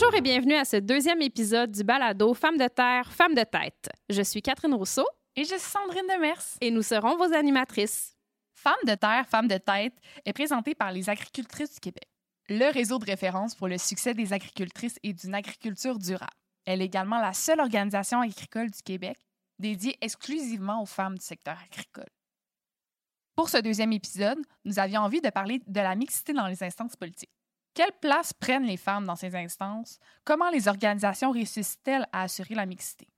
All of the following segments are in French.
Bonjour et bienvenue à ce deuxième épisode du balado Femmes de terre, Femmes de tête. Je suis Catherine Rousseau. Et je suis Sandrine Demers. Et nous serons vos animatrices. Femmes de terre, Femmes de tête est présentée par les agricultrices du Québec, le réseau de référence pour le succès des agricultrices et d'une agriculture durable. Elle est également la seule organisation agricole du Québec dédiée exclusivement aux femmes du secteur agricole. Pour ce deuxième épisode, nous avions envie de parler de la mixité dans les instances politiques. Quelle place prennent les femmes dans ces instances? Comment les organisations réussissent-elles à assurer la mixité?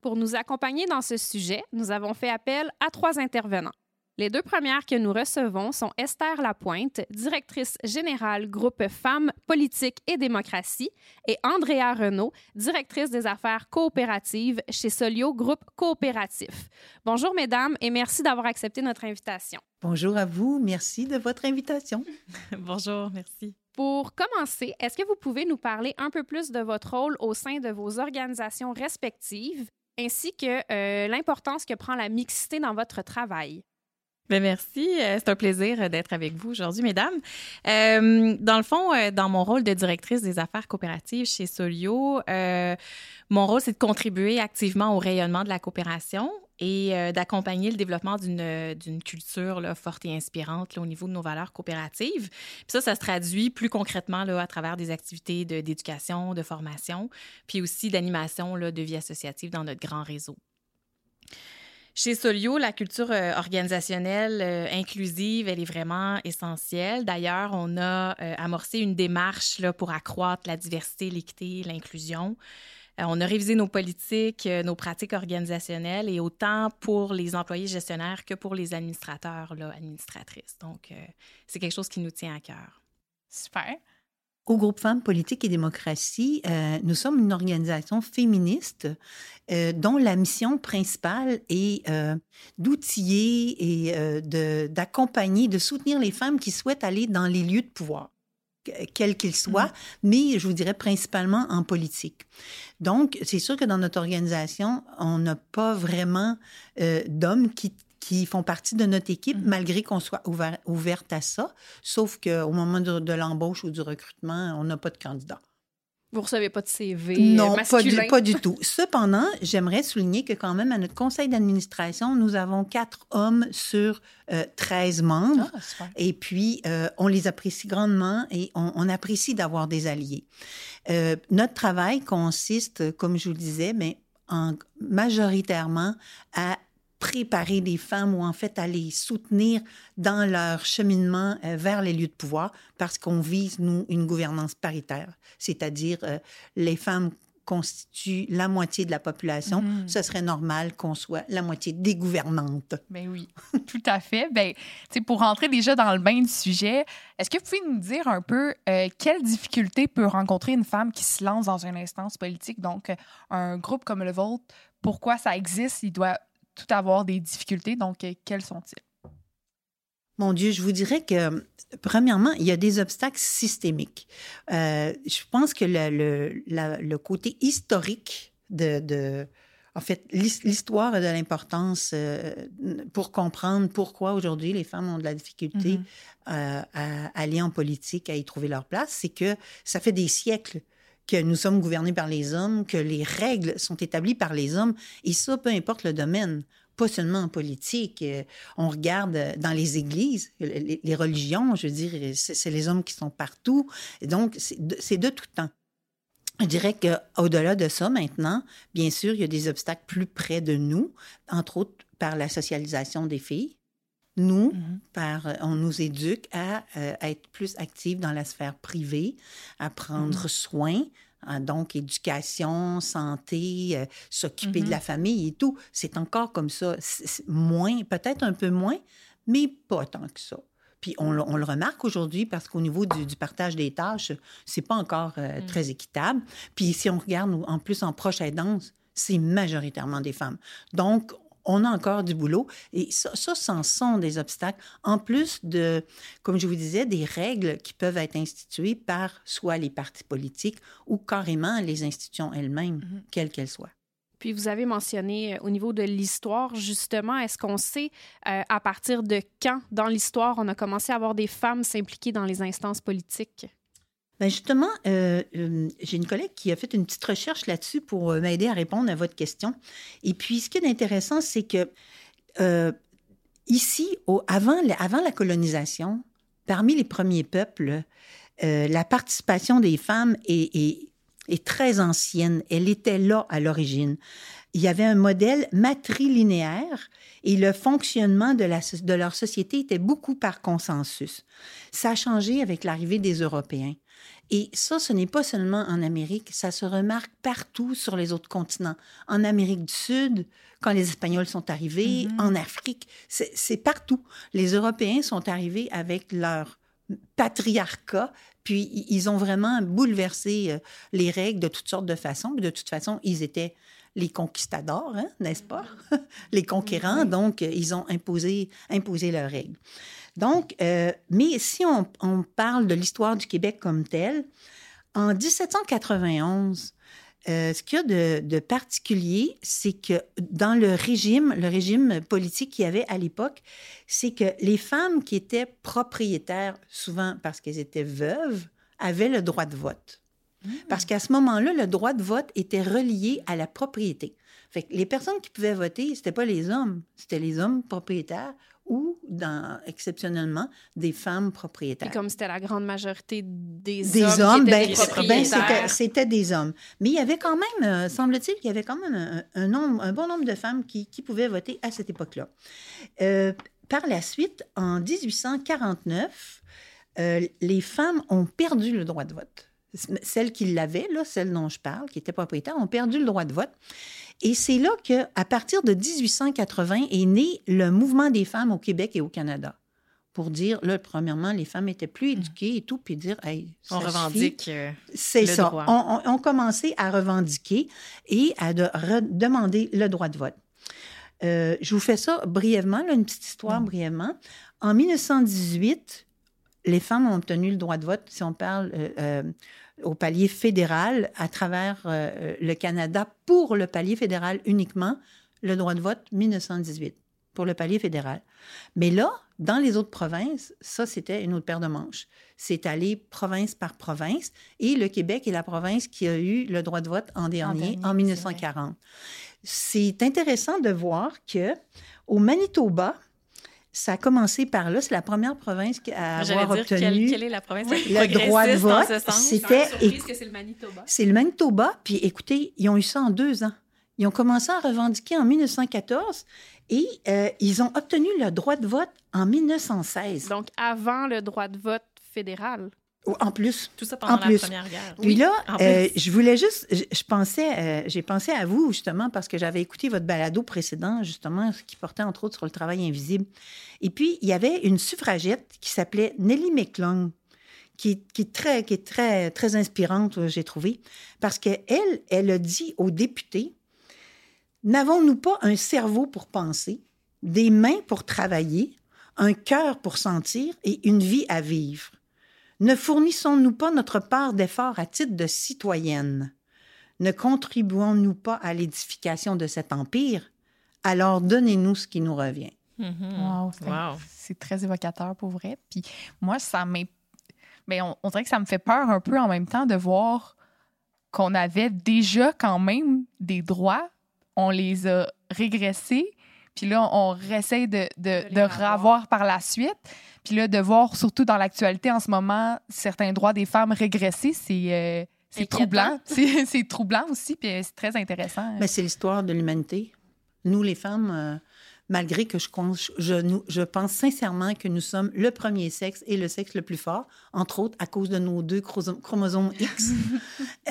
Pour nous accompagner dans ce sujet, nous avons fait appel à trois intervenants. Les deux premières que nous recevons sont Esther Lapointe, directrice générale groupe Femmes, Politique et Démocratie, et Andrea Renault, directrice des affaires coopératives chez Solio Groupe Coopératif. Bonjour mesdames et merci d'avoir accepté notre invitation. Bonjour à vous, merci de votre invitation. Bonjour, merci. Pour commencer, est-ce que vous pouvez nous parler un peu plus de votre rôle au sein de vos organisations respectives ainsi que euh, l'importance que prend la mixité dans votre travail? Bien, merci. Euh, c'est un plaisir d'être avec vous aujourd'hui, mesdames. Euh, dans le fond, euh, dans mon rôle de directrice des affaires coopératives chez Solio, mon rôle, c'est de contribuer activement au rayonnement de la coopération et d'accompagner le développement d'une culture là, forte et inspirante au niveau de nos valeurs coopératives. Ça, ça se traduit plus concrètement là, à travers des activités d'éducation, de, formation, puis aussi d'animation de vie associative dans notre grand réseau. Chez Solio, la culture euh, organisationnelle euh, inclusive, elle est vraiment essentielle. D'ailleurs, on a euh, amorcé une démarche pour accroître la diversité, l'équité, l'inclusion. On a révisé nos politiques, nos pratiques organisationnelles et autant pour les employés gestionnaires que pour les administrateurs, là, administratrices. Donc, c'est quelque chose qui nous tient à cœur. Super. Au groupe Femmes, Politique et Démocratie, euh, nous sommes une organisation féministe euh, dont la mission principale est euh, d'outiller et d'accompagner, de, soutenir les femmes qui souhaitent aller dans les lieux de pouvoir quels qu'ils soient, mmh. mais je vous dirais principalement en politique. Donc, c'est sûr que dans notre organisation, on n'a pas vraiment d'hommes qui qui font partie de notre équipe, mm-hmm. malgré qu'on soit ouvert, ouverte à ça. Sauf qu'au moment de, l'embauche ou du recrutement, on n'a pas de candidat. Vous recevez pas de CV Non, pas du, pas du, tout. Cependant, j'aimerais souligner que quand même, à notre conseil d'administration, nous avons quatre hommes sur 13 euh, membres. Ah, et puis, euh, on les apprécie grandement et on, apprécie d'avoir des alliés. Euh, notre travail consiste, comme je vous le disais, mais en, majoritairement à préparer les femmes ou en fait à les soutenir dans leur cheminement euh, vers les lieux de pouvoir parce qu'on vise, nous, une gouvernance paritaire, c'est-à-dire euh, les femmes constituent la moitié de la population, mm-hmm. ce serait normal qu'on soit la moitié des gouvernantes. Ben oui, tout à fait. Ben, pour rentrer déjà dans le bain du sujet, est-ce que vous pouvez nous dire un peu euh, quelles difficultés peut rencontrer une femme qui se lance dans une instance politique, donc un groupe comme le vôtre, pourquoi ça existe, il doit tout avoir des difficultés. Donc, euh, quels sont-ils? Mon Dieu, je vous dirais que, premièrement, il y a des obstacles systémiques. Euh, je pense que le, le, côté historique de, de en fait, l'histoire de l'importance euh, pour comprendre pourquoi aujourd'hui les femmes ont de la difficulté mm-hmm. à aller en politique, à y trouver leur place, c'est que ça fait des siècles que nous sommes gouvernés par les hommes, que les règles sont établies par les hommes, et ça, peu importe le domaine pas seulement en politique. Euh, on regarde dans les églises, les, religions, je veux dire, c'est les hommes qui sont partout. Donc, c'est de, tout temps. Je dirais qu'au-delà de ça, maintenant, bien sûr, il y a des obstacles plus près de nous, entre autres par la socialisation des filles. Nous, mm-hmm. par, on nous éduque à, euh, être plus actifs dans la sphère privée, à prendre mm-hmm. soin, hein, donc éducation, santé, euh, s'occuper de mm-hmm. la famille et tout. C'est encore comme ça, moins, peut-être un peu moins, mais pas tant que ça. Puis on, on le remarque aujourd'hui parce qu'au niveau du, partage des tâches, c'est pas encore euh, mm. très équitable. Puis si on regarde en plus en proche aidance, c'est majoritairement des femmes. Donc, on a encore du boulot. Et ça, ça, c'en sont des obstacles. En plus de, comme je vous disais, des règles qui peuvent être instituées par soit les partis politiques ou carrément les institutions elles-mêmes, mm-hmm. quelles qu'elles soient. Puis vous avez mentionné euh, au niveau de l'histoire, justement, est-ce qu'on sait euh, à partir de quand dans l'histoire on a commencé à avoir des femmes s'impliquer dans les instances politiques? Ben justement, euh, euh, j'ai une collègue qui a fait une petite recherche là-dessus pour euh, m'aider à répondre à votre question. Et puis, ce qui est intéressant, c'est que ici, au, avant, la- colonisation, parmi les premiers peuples, la participation des femmes est très ancienne. Elle était là à l'origine. Il y avait un modèle matrilinéaire et le fonctionnement de, la, so- de leur société était beaucoup par consensus. Ça a changé avec l'arrivée des Européens. Et ça, ce n'est pas seulement en Amérique, ça se remarque partout sur les autres continents. En Amérique du Sud, quand les Espagnols sont arrivés, Mhm. en Afrique, c'est partout. Les Européens sont arrivés avec leur patriarcat, puis ils ont vraiment bouleversé euh, les règles de toutes sortes de façons. De toute façon, ils étaient les conquistadors, hein, n'est-ce pas? les conquérants, donc euh, ils ont imposé, imposé leurs règles. Donc, euh, mais si on, on parle de l'histoire du Québec comme telle, en 1791, euh, ce qu'il y a de, de particulier, c'est que dans le régime, le régime politique qu'il y avait à l'époque, c'est que les femmes qui étaient propriétaires, souvent parce qu'elles étaient veuves, avaient le droit de vote. Parce qu'à ce moment-là, le droit de vote était relié à la propriété. Fait que les personnes qui pouvaient voter, c'était pas les hommes, c'était les hommes propriétaires ou, dans, exceptionnellement, des femmes Et propriétaires. comme c'était la grande majorité des, Des hommes, hommes, qui étaient ben, ben, propriétaires. c'était- des hommes. Mais il y avait quand même, euh, semble-t-il, qu'il y avait quand même un, un nombre, un bon nombre de femmes qui, qui pouvaient voter à cette époque-là. Euh, par la suite, en 1849, euh, les femmes ont perdu le droit de vote. Celles qui l'avaient, là, celles dont je parle, qui étaient propriétaires, ont perdu le droit de vote. Et c'est là que, à partir de 1880, est né le mouvement des femmes au Québec et au Canada. Pour dire, là, premièrement, les femmes étaient plus éduquées et tout, puis dire, hey, On ça suffit. revendique. euh, C'est ça. droit. On, on, on commençait à revendiquer et à de- demander le droit de vote. Euh, je vous fais ça brièvement, là, une petite histoire brièvement. En 1918, les femmes ont obtenu le droit de vote, si on parle euh, euh, au palier fédéral, à travers euh, le Canada, pour le palier fédéral uniquement, le droit de vote 1918, pour le palier fédéral. Mais là, dans les autres provinces, ça, c'était une autre paire de manches. C'est allé province par province. Et le Québec est la province qui a eu le droit de vote en dernier, dernier, en c'est 1940. C'est intéressant de voir que au Manitoba, ça a commencé par là. C'est la première province qui a J'allais avoir dire, quelle, obtenu quelle est la province le droit de vote. C'était- surprise que c'est le Manitoba. c'est le Manitoba. Puis écoutez, ils ont eu ça en deux ans. Ils ont commencé à revendiquer en 1914 et euh, ils ont obtenu le droit de vote en 1916. Donc, avant le droit de vote fédéral. Ou En plus. Tout ça pendant En la plus. Première Guerre. Puis là, en euh, je voulais juste, je, je pensais, euh, j'ai pensé à vous justement parce que j'avais écouté votre balado précédent justement qui portait entre autres sur le travail invisible. Et puis il y avait une suffragette qui s'appelait Nellie McClung, qui, qui est très, qui est très, très inspirante, euh, j'ai trouvé, parce que elle, elle a dit aux députés n'avons-nous pas un cerveau pour penser, des mains pour travailler, un cœur pour sentir et une vie à vivre? Ne fournissons-nous pas notre part d'effort à titre de citoyenne? Ne contribuons-nous pas à l'édification de cet empire? Alors donnez-nous ce qui nous revient. Mhm. Wow, c'est Wow. très évocateur pour vrai. Puis moi, ça m'est. Mais on, on dirait que ça me fait peur un peu en même temps de voir qu'on avait déjà quand même des droits. On les a régressés. Puis là, on réessaye de, de, De revoir. par la suite. Puis là, de voir, surtout dans l'actualité en ce moment, certains droits des femmes régresser, c'est euh, c'est troublant. C'est c'est troublant aussi, puis euh, c'est très intéressant. Mais c'est l'histoire de l'humanité. Nous, les femmes, euh, malgré que je, pense sincèrement que nous sommes le premier sexe et le sexe le plus fort, entre autres à cause de nos deux chromosomes- X,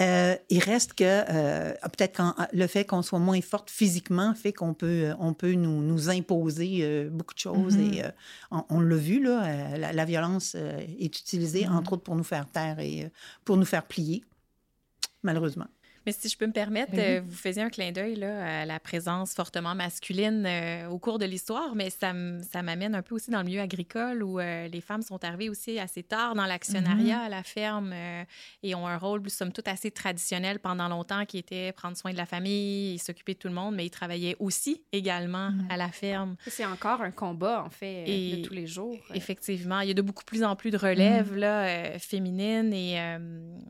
euh, il reste que euh, peut-être quand le fait qu'on soit moins forte physiquement fait qu'on peut, euh, on peut nous, nous imposer euh, beaucoup de choses. Et euh, on, on l'a vu, là, euh, la, la violence euh, est utilisée, entre autres, pour nous faire taire et euh, pour nous faire plier, malheureusement. Mais si je peux me permettre, Ben euh, vous faisiez un clin d'œil là, à la présence fortement masculine euh, au cours de l'histoire, mais ça, m'amène un peu aussi dans le milieu agricole où euh, les femmes sont arrivées aussi assez tard dans l'actionnariat Mm-hmm. à la ferme euh, et ont un rôle, somme toute, assez traditionnel pendant longtemps qui était prendre soin de la famille et s'occuper de tout le monde, mais ils travaillaient aussi également Mhm. à la ferme. C'est encore un combat, en fait, Et- de tous les jours. Effectivement, il y a de beaucoup plus en plus de relèves Mm. là, euh, féminines et euh,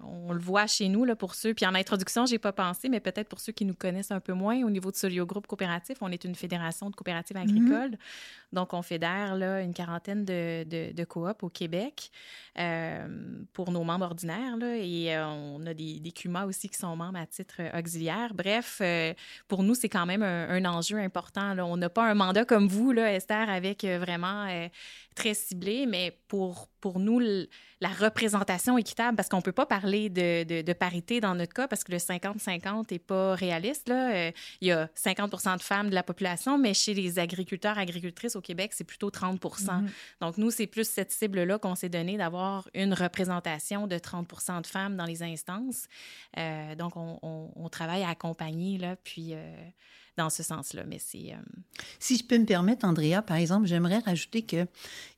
on le voit chez nous là, pour ceux. Puis en introduction, j'ai pas pensé, mais peut-être pour ceux qui nous connaissent un peu moins, au niveau de Solio Groupe Coopératif, on est une fédération de coopératives agricoles. Donc, on fédère là, une quarantaine de, de, de coops au Québec euh, pour nos membres ordinaires. Là, et euh, on a des, des CUMA aussi qui sont membres à titre euh, auxiliaire. Bref, euh, pour nous, c'est quand même un, un enjeu important. Là. On n'a pas un mandat comme vous, là, Esther, avec vraiment très ciblé, mais pour, pour nous, la représentation équitable, parce qu'on ne peut pas parler de, de, de parité dans notre cas, parce que le 50-50 n'est pas réaliste. Là. Euh, il y a 50 de femmes de la population, mais chez les agriculteurs, agricultrices au Québec, c'est plutôt 30 Mhm. Donc, nous, c'est plus cette cible-là qu'on s'est donné d'avoir une représentation de 30 de femmes dans les instances. Euh, donc, on, on- on travaille à accompagner, là, puis euh, dans ce sens-là. Mais c'est... euh, Si je peux me permettre, Andrea, par exemple, j'aimerais rajouter qu'il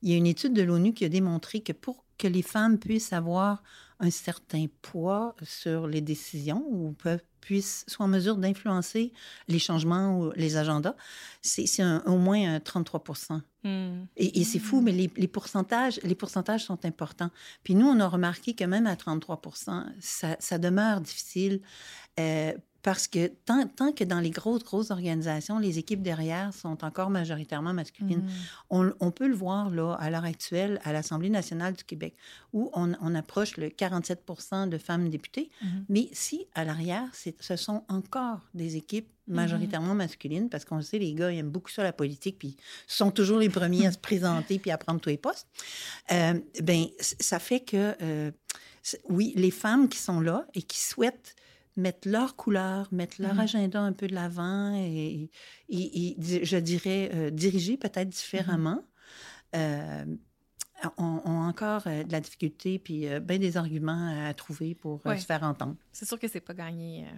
y a une étude de l'ONU qui a démontré que pour que les femmes puissent avoir un certain poids sur les décisions ou peuvent, puissent, soient en mesure d'influencer les changements ou les agendas, c'est au moins un 33 hmm. Et, et c'est fou, mais les, les pourcentages, les pourcentages sont importants. Puis nous, on a remarqué que même à 33 ça, ça demeure difficile euh, parce que tant, tant que dans les grosses, grosses organisations, les équipes derrière sont encore majoritairement masculines, Mhm. on, on peut le voir là, à l'heure actuelle à l'Assemblée nationale du Québec, où on, on approche le 47% de femmes députées. Mhm. Mais si à l'arrière, ce sont encore des équipes majoritairement masculines, parce qu'on le sait, les gars, ils aiment beaucoup ça, la politique, puis sont toujours les premiers à se présenter puis à prendre tous les postes, euh, ben, ça fait que, euh, oui, les femmes qui sont là et qui souhaitent mettre leur couleur, mettre leur Mhm. agenda un peu de l'avant et, et- et di- je dirais, euh, diriger peut-être différemment, euh, ont, ont encore euh, de la difficulté puis euh, bien des arguments à trouver pour euh, Ouais. se faire entendre. C'est sûr que c'est pas gagné... euh,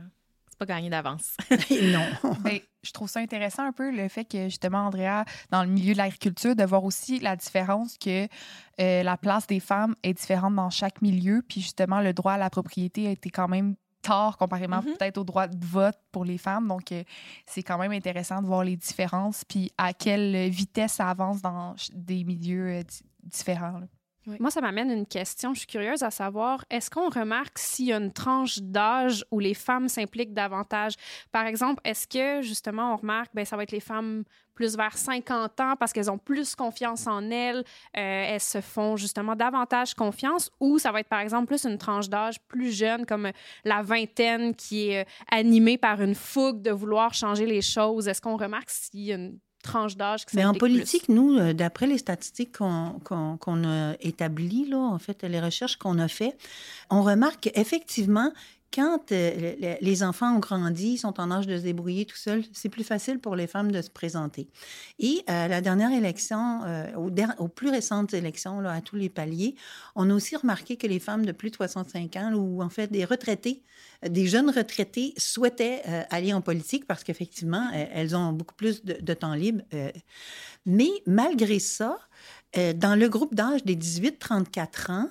c'est pas gagné d'avance. Non. Ben, je trouve ça intéressant un peu le fait que justement, Andrea, dans le milieu de l'agriculture, de voir aussi la différence que euh, la place des femmes est différente dans chaque milieu. Puis justement, le droit à la propriété a été quand même tard comparément Mhm. peut-être au droit de vote pour les femmes. Donc, euh, c'est quand même intéressant de voir les différences puis à quelle vitesse ça avance dans des milieux euh, di- différents. là. Moi, ça m'amène une question. Je suis curieuse à savoir, est-ce qu'on remarque s'il y a une tranche d'âge où les femmes s'impliquent davantage? Par exemple, est-ce que, justement, on remarque, ben ça va être les femmes plus vers 50 ans parce qu'elles ont plus confiance en elles, euh, elles se font justement davantage confiance, ou ça va être, par exemple, plus une tranche d'âge plus jeune, comme la vingtaine, qui est euh, animée par une fougue de vouloir changer les choses? Est-ce qu'on remarque s'il y a une tranche d'âge qui Mais en plus? politique, nous, euh, d'après les statistiques qu'on qu'on a établies, là, en fait, les recherches qu'on a fait, on remarque qu'effectivement, quand euh, le- le- les enfants ont grandi, sont en âge de se débrouiller tout seuls, c'est plus facile pour les femmes de se présenter. Et à la dernière élection, euh, aux, plus récentes élections, à tous les paliers, on a aussi remarqué que les femmes de plus de 65 ans, ou en fait des retraités, euh, des jeunes retraités souhaitaient euh, aller en politique parce qu'effectivement, euh, elles ont beaucoup plus de, temps libre. euh. mais malgré ça, euh, dans le groupe d'âge des 18-34 ans,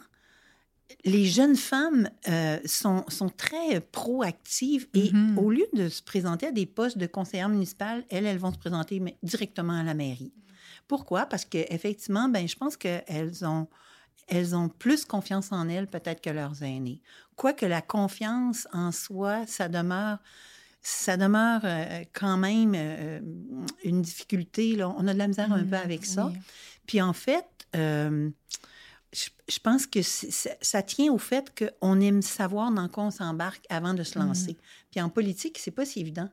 les jeunes femmes euh, sont, sont très proactives et Mhm. au lieu de se présenter à des postes de conseillère municipale, elles, elles vont se présenter directement à la mairie. Pourquoi? Parce qu'effectivement, ben, je pense qu'elles ont, elles ont plus confiance en elles peut-être que leurs aînés. Quoique la confiance en soi, ça demeure, ça demeure euh, quand même euh, une difficulté. Là. On a de la misère un peu avec ça. Oui. Puis en fait, euh, je, je pense que ça tient au fait qu'on aime savoir dans quoi on s'embarque avant de se lancer. Puis en politique, c'est pas si évident.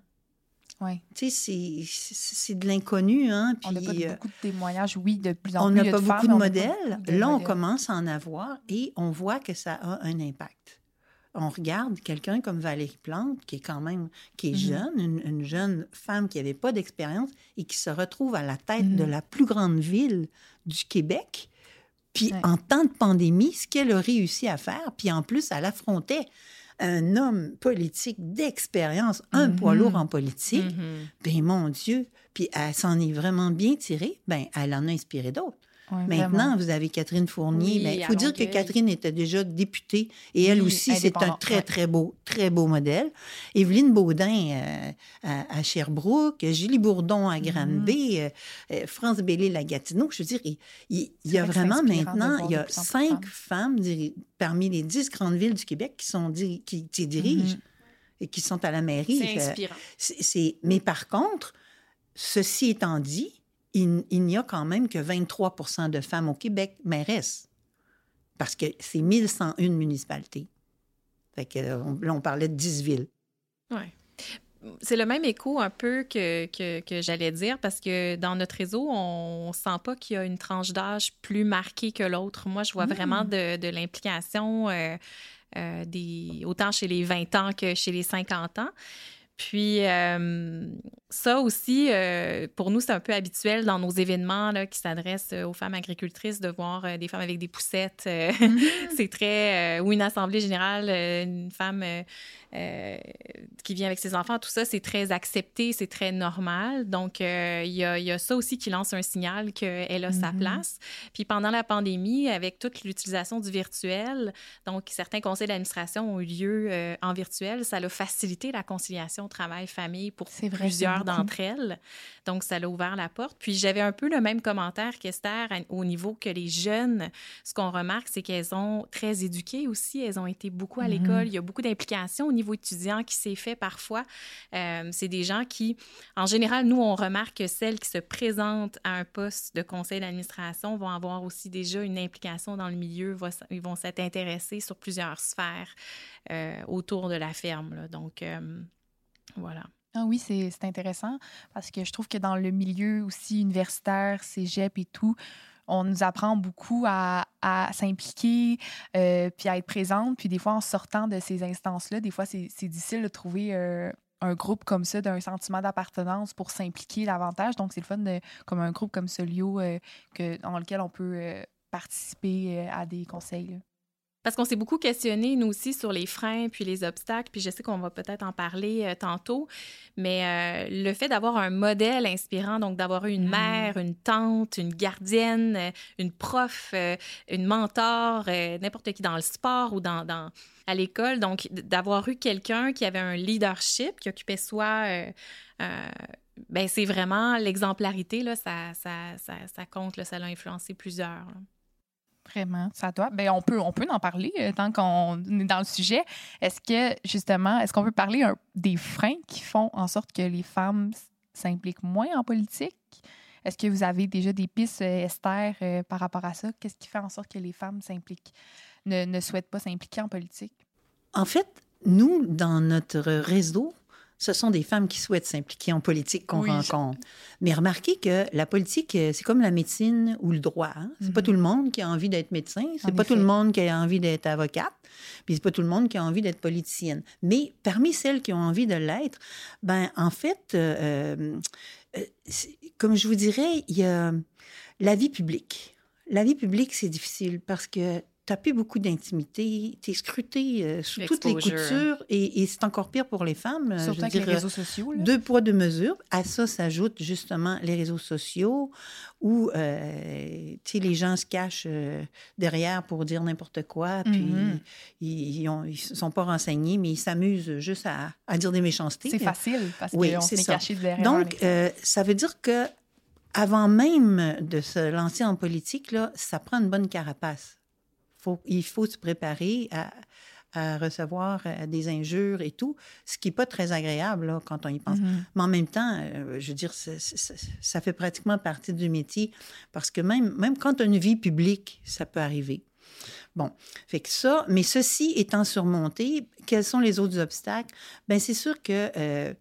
Ouais. Tu sais, c'est- de l'inconnu, hein? On n'a pas euh, beaucoup de témoignages, oui, de plus en on plus. n'a il y a pas de beaucoup femmes, de on n'a pas modèles. beaucoup de Là, on modèles. commence à en avoir et on voit que ça a un impact. On regarde quelqu'un comme Valérie Plante, qui est quand même qui est Mhm. jeune, une, une jeune femme qui n'avait pas d'expérience et qui se retrouve à la tête de Mhm. la plus grande ville du Québec. Puis Ouais. en temps de pandémie, ce qu'elle a réussi à faire, puis en plus, elle affrontait un homme politique d'expérience, un Mhm. poids lourd en politique, Mhm. ben mon Dieu, puis elle s'en est vraiment bien tirée, ben elle en a inspiré d'autres. Maintenant, vous avez Catherine Fournier. Ben, il à faut dire que. Catherine était déjà députée et elle Oui, aussi, c'est un très, très beau, très beau modèle. Evelyne Baudin euh, à, à Sherbrooke, Julie Bourdon Mm-hmm. à Granby, euh, euh, France Bellil à Gatineau. Je veux dire, il, il- il y a vraiment de maintenant, il y a cinq femmes. parmi les dix grandes villes du Québec qui, sont diri- qui, qui dirigent Mhm. et qui sont à la mairie. C'est inspirant. Mais par contre, ceci étant dit, il, il n'y a quand même que 23 de femmes au Québec mairesses. Parce que c'est 1101 municipalités. Fait que, euh, on- là, on parlait de 10 villes. Ouais. C'est le même écho un peu que, que, que j'allais dire parce que dans notre réseau, on ne sent pas qu'il y a une tranche d'âge plus marquée que l'autre. Moi, je vois vraiment de, de l'implication euh, euh, des, autant chez les 20 ans que chez les 50 ans. Puis euh, ça aussi, euh, pour nous, c'est un peu habituel dans nos événements là, qui s'adressent aux femmes agricultrices de voir euh, des femmes avec des poussettes. euh, c'est très... euh, ou une assemblée générale, euh, une femme euh, qui vient avec ses enfants, tout ça, c'est très accepté, c'est très normal. Donc, euh, il y, a, il y a ça aussi qui lance un signal qu'elle a sa Mhm. place. Puis pendant la pandémie, avec toute l'utilisation du virtuel, donc certains conseils d'administration ont eu lieu euh, en virtuel, ça a facilité la conciliation travail-famille pour vrai, plusieurs d'entre elles. Donc, ça l'a ouvert la porte. Puis j'avais un peu le même commentaire qu'Esther au niveau que les jeunes, ce qu'on remarque, c'est qu'elles ont très éduqué aussi. Elles ont été beaucoup à Mhm. l'école. Il y a beaucoup d'implication au niveau étudiant qui s'est fait parfois. Euh, c'est des gens qui, en général, nous, on remarque que celles qui se présentent à un poste de conseil d'administration vont avoir aussi déjà une implication dans le milieu. Ils vont s'être intéressés sur plusieurs sphères euh, autour de la ferme. Donc, euh, voilà. Ah oui, c'est intéressant parce que je trouve que dans le milieu aussi universitaire, cégep et tout, on nous apprend beaucoup à, s'impliquer, euh, puis à être présente. Puis des fois, en sortant de ces instances-là, des fois, c'est difficile de trouver euh, un groupe comme ça, d'un sentiment d'appartenance pour s'impliquer davantage. Donc, c'est le fun, de, comme un groupe comme Solio, euh, que, dans lequel on peut participer à des conseils. Parce qu'on s'est beaucoup questionné, nous aussi, sur les freins puis les obstacles, puis je sais qu'on va peut-être en parler euh, tantôt, mais euh, le fait d'avoir un modèle inspirant, donc d'avoir eu une Mhm. mère, une tante, une gardienne, euh, une prof, euh, une mentor, n'importe qui dans le sport ou dans, dans- à l'école, donc d'avoir eu quelqu'un qui avait un leadership, qui occupait soit... ben c'est vraiment l'exemplarité, là, ça, ça, ça, ça compte, là, ça l'a influencé plusieurs. là. Vraiment, ça doit. Ben, on peut, on peut en parler euh, tant qu'on est dans le sujet. Est-ce que, justement, est-ce qu'on peut parler des freins qui font en sorte que les femmes s'impliquent moins en politique? Est-ce que vous avez déjà des pistes, euh, Esther, euh, par rapport à ça? Qu'est-ce qui fait en sorte que les femmes ne souhaitent pas s'impliquer en politique? En fait, nous, dans notre réseau, ce sont des femmes qui souhaitent s'impliquer en politique qu'on Oui. rencontre. Mais remarquez que la politique, euh, c'est comme la médecine ou le droit. hein. C'est pas Mhm. tout le monde qui a envie d'être médecin, c'est En pas tout le monde qui a envie d'être avocate, puis c'est pas tout le monde qui a envie d'être politicienne. Mais parmi celles qui ont envie de l'être, ben en fait, euh, euh, comme je vous dirais, il y a la vie publique. La vie publique, c'est difficile parce que tu n'as plus beaucoup d'intimité, tu es scruté euh, sous toutes les L'exposure. coutures et, et c'est encore pire pour les femmes. euh, je Surtout avec dire, les réseaux sociaux. là. deux poids, deux mesures. À ça s'ajoutent justement les réseaux sociaux où euh, tu sais, les gens se cachent euh, derrière pour dire n'importe quoi, puis Mhm. ils ne sont pas renseignés, mais ils s'amusent juste à, à dire des méchancetés. C'est facile parce Oui, qu'on s'est caché derrière. Donc, euh, ça veut dire que avant même de se lancer en politique, là, ça prend une bonne carapace. Faut, il faut se préparer à, à recevoir euh, des injures et tout, ce qui n'est pas très agréable là, quand on y pense. Mhm. Mais en même temps, euh, je veux dire, ça fait pratiquement partie du métier parce que même, même quand tu as une vie publique, ça peut arriver. Bon, fait que ça, mais ceci étant surmonté, quels sont les autres obstacles? Bien, c'est sûr que euh,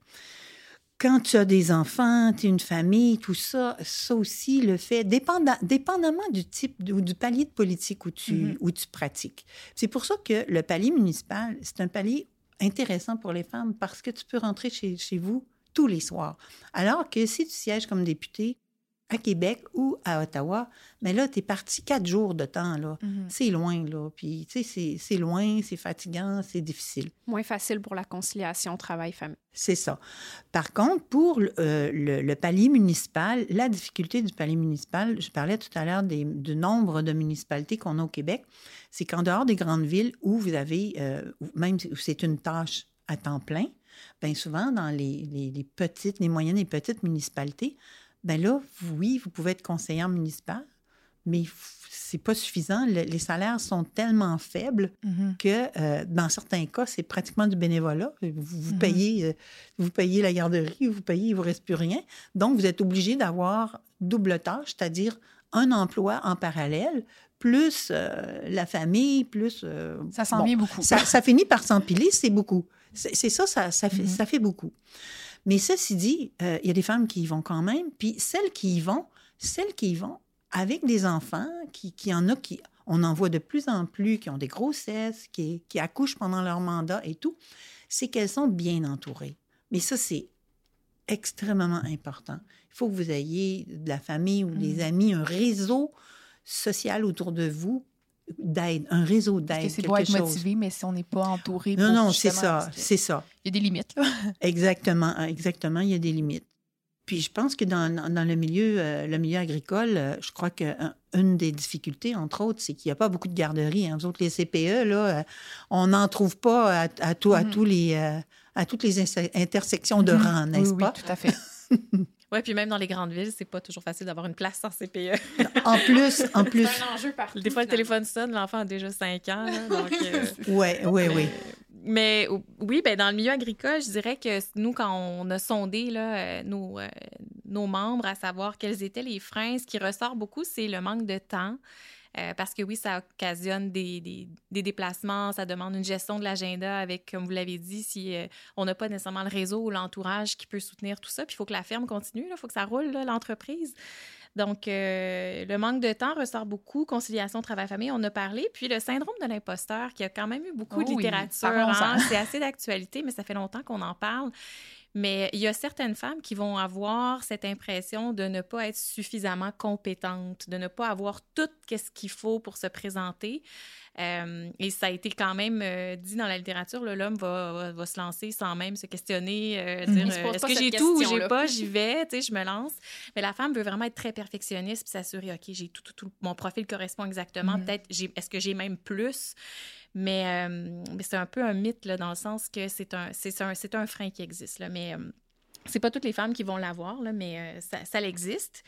quand tu as des enfants, tu as une famille, tout ça, ça aussi le fait, dépenda- dépendamment du type ou du palier de politique où tu, Mhm. où tu pratiques. C'est pour ça que le palier municipal, c'est un palier intéressant pour les femmes parce que tu peux rentrer chez, chez vous tous les soirs. Alors que si tu sièges comme député, à Québec ou à Ottawa, mais là, tu es parti quatre jours de temps, là. Mhm. C'est loin, là. Puis, tu sais, c'est- loin, c'est fatigant, c'est difficile. Moins facile pour la conciliation travail-famille. C'est ça. Par contre, pour euh, le, le palier municipal, la difficulté du palier municipal, je parlais tout à l'heure du nombre de municipalités qu'on a au Québec, c'est qu'en dehors des grandes villes où vous avez, euh, même où c'est une tâche à temps plein, bien souvent dans les, les- les petites, les moyennes et petites municipalités, bien là, oui, vous pouvez être conseillère municipale, mais c'est pas suffisant. Le- les salaires sont tellement faibles Mhm. que euh, dans certains cas, c'est pratiquement du bénévolat. Vous, vous Mhm. payez, euh, vous payez la garderie, vous payez, il vous reste plus rien. Donc, vous êtes obligé d'avoir double tâche, c'est-à-dire un emploi en parallèle, plus euh, la famille, plus... euh, Ça s'en bon, vient beaucoup. ça, ça finit par s'empiler, c'est beaucoup. C'est ça, ça, ça, fait, Mhm. ça fait beaucoup. Mais ceci dit, euh, il y a des femmes qui y vont quand même, puis celles qui y vont, celles qui y vont avec des enfants, qui, qui en a qui, on en voit de plus en plus, qui ont des grossesses, qui, qui accouchent pendant leur mandat et tout, c'est qu'elles sont bien entourées. Mais ça, c'est extrêmement important. Il faut que vous ayez de la famille ou des Mhm. amis, un réseau social autour de vous d'aide, un réseau d'aide, c'est beau être chose. motivé, mais si on n'est pas entouré. Non, non, c'est ça, c'est ça. Il y a des limites. là. Exactement, exactement, il y a des limites. Puis je pense que dans, dans le, milieu, euh, le milieu agricole, euh, je crois qu'une des difficultés, entre autres, c'est qu'il n'y a pas beaucoup de garderies. Hein. Nous autres, les CPE, là, euh, on n'en trouve pas à, à, tout, à, Mhm. tous les, à toutes les intersections de Mhm. rang, n'est-ce oui, pas? Oui, tout à fait. Oui, puis même dans les grandes villes, c'est pas toujours facile d'avoir une place en CPE. En plus, en plus, C'est un enjeu partout. Des fois, le téléphone sonne, l'enfant a déjà 5 ans. donc, euh, oui, oui, oui. Mais oui, ben, dans le milieu agricole, je dirais que nous, quand on a sondé là, euh, nos, euh, nos membres à savoir quels étaient les freins, ce qui ressort beaucoup, c'est le manque de temps. Euh, parce que oui, ça occasionne des, des, des déplacements, ça demande une gestion de l'agenda avec, comme vous l'avez dit, si euh, on n'a pas nécessairement le réseau ou l'entourage qui peut soutenir tout ça. Puis il faut que la ferme continue, il faut que ça roule, l'entreprise. Donc, euh, le manque de temps ressort beaucoup. Conciliation travail-famille, on a parlé. Puis le syndrome de l'imposteur, qui a quand même eu beaucoup Oh de oui, littérature. hein. C'est assez d'actualité, mais ça fait longtemps qu'on en parle. Mais il y a certaines femmes qui vont avoir cette impression de ne pas être suffisamment compétentes, de ne pas avoir tout ce qu'il faut pour se présenter. Euh, et ça a été quand même euh, dit dans la littérature, l'homme va, va, va se lancer sans même se questionner, euh, Mhm. dire est-ce que j'ai tout ou j'ai pas, j'y vais, tu sais, je me lance. Mais la femme veut vraiment être très perfectionniste puis s'assurer, OK, j'ai tout, tout, tout, mon profil correspond exactement. Mhm. Peut-être, est-ce que j'ai même plus? Mais, euh, mais c'est un peu un mythe, là, dans le sens que c'est un, c'est un, c'est un frein qui existe, là. Mais euh, c'est pas toutes les femmes qui vont l'avoir, là, mais euh, ça, ça existe.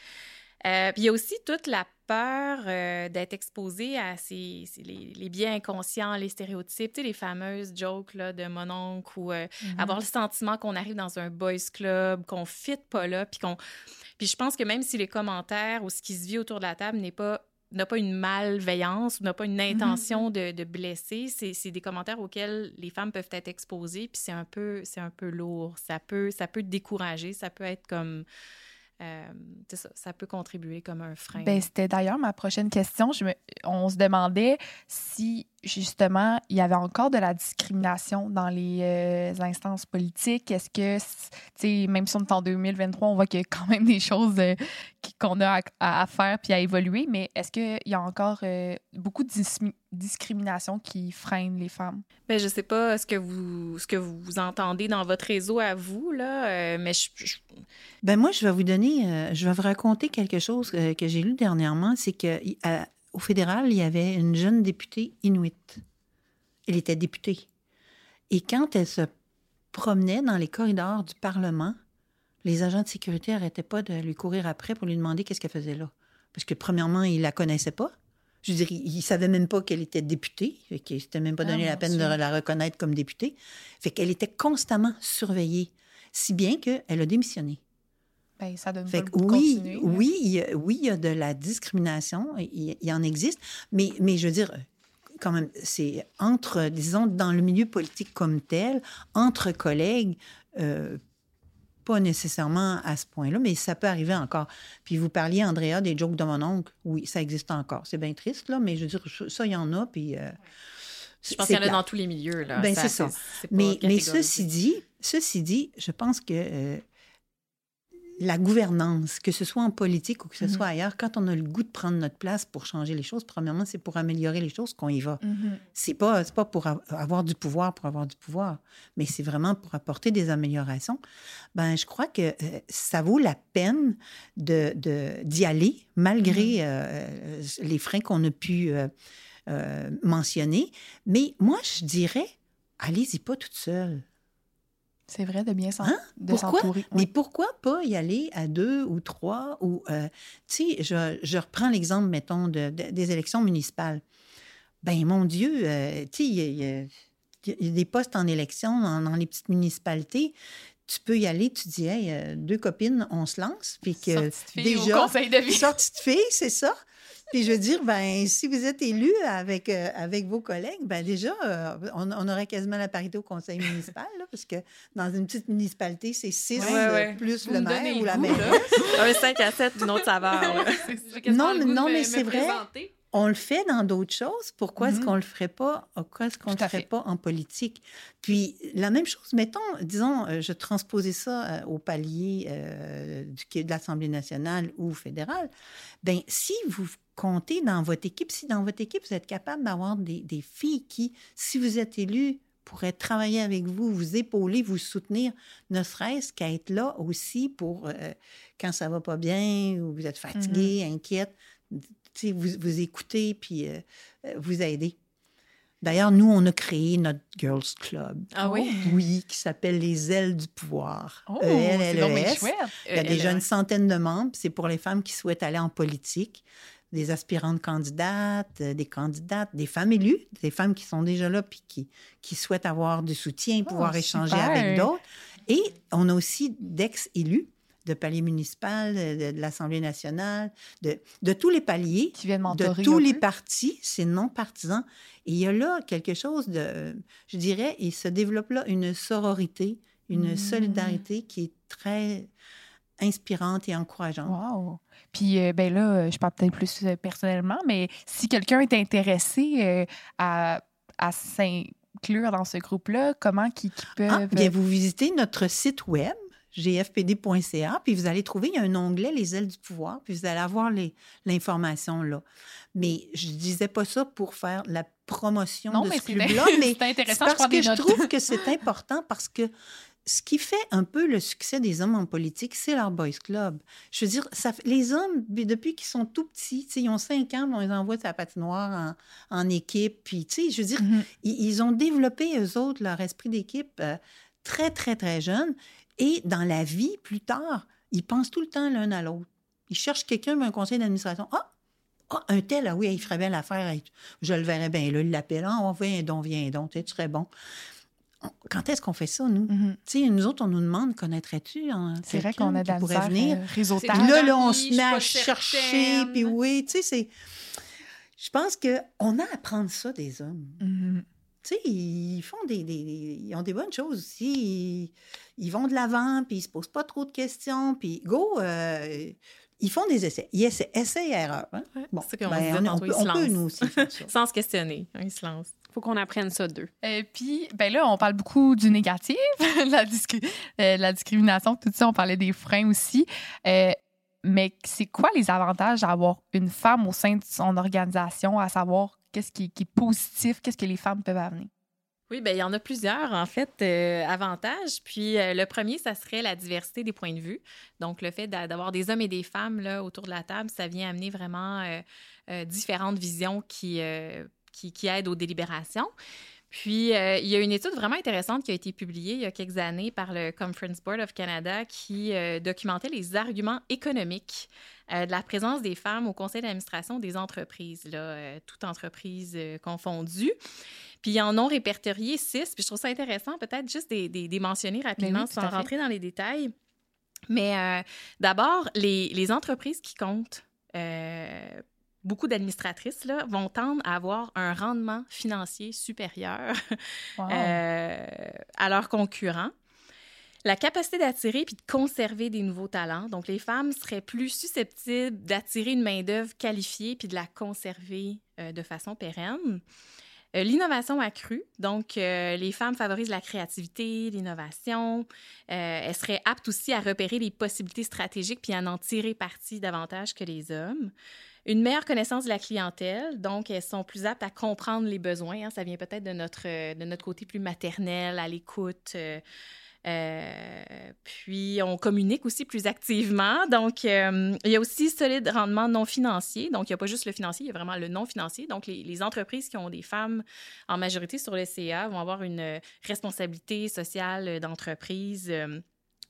Euh, puis il y a aussi toute la peur euh, d'être exposée à ces, ces- les, les biais inconscients, les stéréotypes, tu sais, les fameuses jokes là, de mon oncle ou euh, Mhm. avoir le sentiment qu'on arrive dans un boys club, qu'on fit pas là, puis qu'on... Puis je pense que même si les commentaires ou ce qui se vit autour de la table n'est pas n'a pas une malveillance ou n'a pas une intention de, de blesser, c'est des commentaires auxquels les femmes peuvent être exposées, puis c'est un peu c'est un peu lourd, ça peut ça peut décourager, ça peut être comme euh, ça, ça peut contribuer comme un frein. Ben, c'était d'ailleurs ma prochaine question. Je me- on se demandait si, justement, il y avait encore de la discrimination dans les euh, instances politiques. Est-ce que, tu sais, même si on est en 2023, on voit qu'il y a quand même des choses euh, qui- qu'on a à, faire puis à évoluer, mais est-ce qu'il y a encore euh, beaucoup de discrimination qui freine les femmes? Ben, je sais pas ce que vous ce que vous entendez dans votre réseau à vous là, euh, mais je, je- Ben moi, je vais vous donner, euh, je vais vous raconter quelque chose euh, que j'ai lu dernièrement. C'est que à- au fédéral, il y avait une jeune députée inuite. Elle était députée. Et quand elle se promenait dans les corridors du Parlement, les agents de sécurité n'arrêtaient pas de lui courir après pour lui demander qu'est-ce qu'elle faisait là. Parce que, premièrement, ils la connaissaient pas. Je veux dire, ils ne savaient même pas qu'elle était députée. Fait qu'ils ne s'étaient même pas Ah, donné la peine de la reconnaître comme députée. Fait qu'elle était constamment surveillée. Si bien qu'elle a démissionné. Ben, ça donne Fait pas que le goût de oui, oui, il y a- oui, il y a de la discrimination, il, il y en existe, mais, mais je veux dire, quand même, c'est entre, disons, dans le milieu politique comme tel, entre collègues, euh, pas nécessairement à ce point-là, mais ça peut arriver encore. Puis vous parliez, Andrea, des jokes de mon oncle. Oui, ça existe encore. C'est bien triste, là, mais je veux dire, ça, il y en a, puis... euh, je pense qu'il y en a dans tous les milieux là. Ben, c'est ça. Mais, mais ceci dit, ceci dit, je pense que euh, la gouvernance, que ce soit en politique ou que ce Mhm. soit ailleurs, quand on a le goût de prendre notre place pour changer les choses, premièrement, c'est pour améliorer les choses qu'on y va. Mhm. C'est pas, c'est pas pour av- avoir du pouvoir pour avoir du pouvoir, mais c'est vraiment pour apporter des améliorations. Ben, je crois que euh, ça vaut la peine de, de- d'y aller, malgré euh, les freins qu'on a pu euh, mentionner. Mais moi, je dirais, allez-y pas toute seule. C'est vrai de bien Hein? s'entourer. Mais pourquoi pas y aller à deux ou trois ou euh, tu sais, je, je reprends l'exemple, mettons, de, de- des élections municipales. Ben mon Dieu, euh, tu sais, il y, a- y y des postes en élection dans, dans les petites municipalités. Tu peux y aller, tu dis, hey, euh, deux copines, on se lance, puis que Sortie de fille au déjà, conseil de vie. sortie de fille, c'est ça? Puis je veux dire, ben, si vous êtes élu avec, euh, avec vos collègues, ben déjà, euh, on, on aurait quasiment la parité au conseil municipal, là, parce que dans une petite municipalité, c'est six Ouais, euh, ouais. plus Vous le me maire ou la le goût, maire. là. Un 5 à 7, une autre saveur. Non, le mais- non, mais c'est vrai. On le fait dans d'autres choses. Pourquoi est-ce Mhm. qu'on le ferait pas? Pourquoi est-ce qu'on le ferait fait. pas en politique? Puis la même chose, mettons, disons, euh, je transposais ça euh, au palier euh, du, de l'Assemblée nationale ou fédérale. Ben si vous comptez dans votre équipe, si dans votre équipe vous êtes capable d'avoir des, des filles qui, si vous êtes élu, pourraient travailler avec vous, vous épauler, vous soutenir, ne serait-ce qu'à être là aussi pour euh, quand ça va pas bien ou vous êtes fatigué, inquiète, tu sais, vous, vous écouter puis euh, euh, vous aider. D'ailleurs, nous, on a créé notre Girls Club. Ah oui? Oui, qui s'appelle Les Ailes du Pouvoir. Oh, E c'est E-L-L-E-S. chouette. Il y a Euh, déjà une centaine de membres. C'est pour les femmes qui souhaitent aller en politique, des aspirantes candidates, euh, des candidates, des femmes élues, des femmes qui sont déjà là puis qui, qui souhaitent avoir du soutien, pouvoir Oh, échanger super. avec d'autres. Et on a aussi d'ex-élus de palier municipal, de, de l'Assemblée nationale, de, de tous les paliers Qui de tous les partis, c'est non partisan. Et il y a là quelque chose de, je dirais, il se développe là une sororité, une Mm. solidarité qui est très inspirante et encourageante. Wow. Puis, euh, ben là, euh, je parle peut-être plus euh, personnellement, mais si quelqu'un est intéressé euh, à, à s'inclure dans ce groupe-là, comment qu'ils qu'ils peuvent... Ah, bien, vous visitez notre site web gfpd.ca, puis vous allez trouver, il y a un onglet Les ailes du pouvoir, puis vous allez avoir l'information là. Mais je disais pas ça pour faire la promotion non, de mais ce club-là, mais c'est je parce prends que je trouve que c'est important parce que ce qui fait un peu le succès des hommes en politique, c'est leur boys club. Je veux dire, ça, les hommes, depuis qu'ils sont tout petits, ils ont cinq ans, on les envoie sur la patinoire en, en équipe. Puis, tu sais, je veux dire, Mhm. ils, ils ont développé, eux autres, leur esprit d'équipe euh, très, très, très jeune. Et dans la vie, plus tard, ils pensent tout le temps l'un à l'autre. Ils cherchent quelqu'un, un conseil d'administration. Ah! Ah, un tel, ah oui, il ferait bien l'affaire. Je le verrais bien là. Il l'appelle. Ah, on viens donc, viens donc. Tu sais, tu serais bon. On- Quand est-ce qu'on fait ça, nous? Mhm. Tu sais, nous autres, on nous demande, connaîtrais-tu hein, C'est vrai qu'on a de qui la pourrait venir? euh, réseautage. Là, là, on se met à chercher, certaine. puis oui, tu sais, c'est... Je pense qu'on a à apprendre ça des hommes. Mhm. Tu sais, ils font des, des- Ils ont des bonnes choses aussi. Ils, ils vont de l'avant, puis ils se posent pas trop de questions, puis go, euh, ils font des essais. Ils essaient, essais et erreurs. hein. Ouais, Bon, c'est ce qu'on ben, on, on peut, ils se on peut, nous aussi. Sans se questionner. Ils se lancent. Faut qu'on apprenne ça d'eux. Euh, puis, ben là, on parle beaucoup du négatif, la, discri- euh, la discrimination, tout ça. On parlait des freins aussi. Euh, mais c'est quoi les avantages d'avoir une femme au sein de son organisation, à savoir qu'est-ce qui, est positif, qu'est-ce que les femmes peuvent amener? Oui, bien, il y en a plusieurs, en fait, euh, avantages. Puis euh, le premier, ça serait la diversité des points de vue. Donc, le fait d'a- d'avoir des hommes et des femmes là, autour de la table, ça vient amener vraiment euh, euh, différentes visions qui, qui aident aux délibérations. Puis, euh, il y a une étude vraiment intéressante qui a été publiée il y a quelques années par le Conference Board of Canada qui euh, documentait les arguments économiques euh, de la présence des femmes au conseil d'administration des entreprises, là, toutes entreprises euh, confondues. Puis ils en ont répertorié six. Puis je trouve ça intéressant, peut-être juste des, des, des mentionner rapidement oui, tout à sans rentrer dans les détails. Mais d'abord, les, les entreprises qui comptent euh, beaucoup d'administratrices là, vont tendre à avoir un rendement financier supérieur Wow. euh, à leurs concurrents. La capacité d'attirer puis de conserver des nouveaux talents. Donc, les femmes seraient plus susceptibles d'attirer une main-d'œuvre qualifiée puis de la conserver euh, de façon pérenne. L'innovation accrue, donc les femmes favorisent la créativité, l'innovation. elles seraient aptes aussi à repérer les possibilités stratégiques puis à en tirer parti davantage que les hommes. Une meilleure connaissance de la clientèle, donc elles sont plus aptes à comprendre les besoins. Hein. ça vient peut-être de notre, de notre côté plus maternel, à l'écoute. Euh, puis, on communique aussi plus activement. Donc, euh, il y a aussi solide rendement non financier. Donc, il n'y a pas juste le financier, il y a vraiment le non financier. Donc, les, entreprises qui ont des femmes en majorité sur le CA vont avoir une responsabilité sociale d'entreprise. Euh,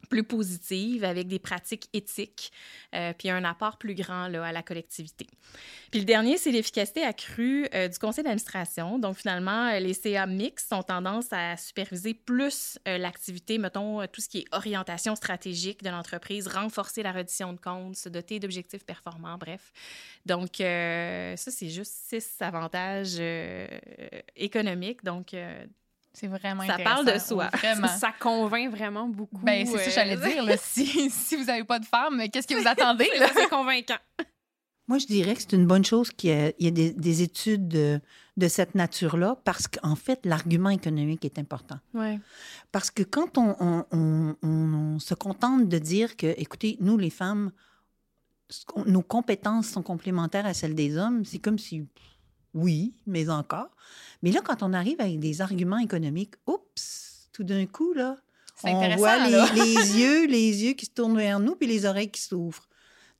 plus positive, avec des pratiques éthiques, euh, puis un apport plus grand là, à la collectivité. Puis le dernier, c'est l'efficacité accrue euh, du conseil d'administration. Donc finalement, euh, les CA mixtes ont tendance à superviser plus l'activité, mettons, tout ce qui est orientation stratégique de l'entreprise, renforcer la reddition de comptes, se doter d'objectifs performants, bref. Donc ça, c'est juste six avantages économiques. Donc c'est vraiment Ça parle de soi. Vraiment. Ça convainc vraiment beaucoup. Ben, c'est ça que j'allais euh, dire. Si, si, vous n'avez pas de femme, qu'est-ce que vous attendez? C'est convaincant. Moi, je dirais que c'est une bonne chose qu'il y ait, des, études de, de cette nature-là parce qu'en fait, l'argument économique est important. Ouais. Parce que quand on, on, on, se contente de dire que, écoutez, nous, les femmes, nos compétences sont complémentaires à celles des hommes, c'est comme si, oui, mais encore. Mais là, quand on arrive avec des arguments économiques, oups, tout d'un coup, là, on voit les, yeux, les yeux qui se tournent vers nous, puis les oreilles qui s'ouvrent.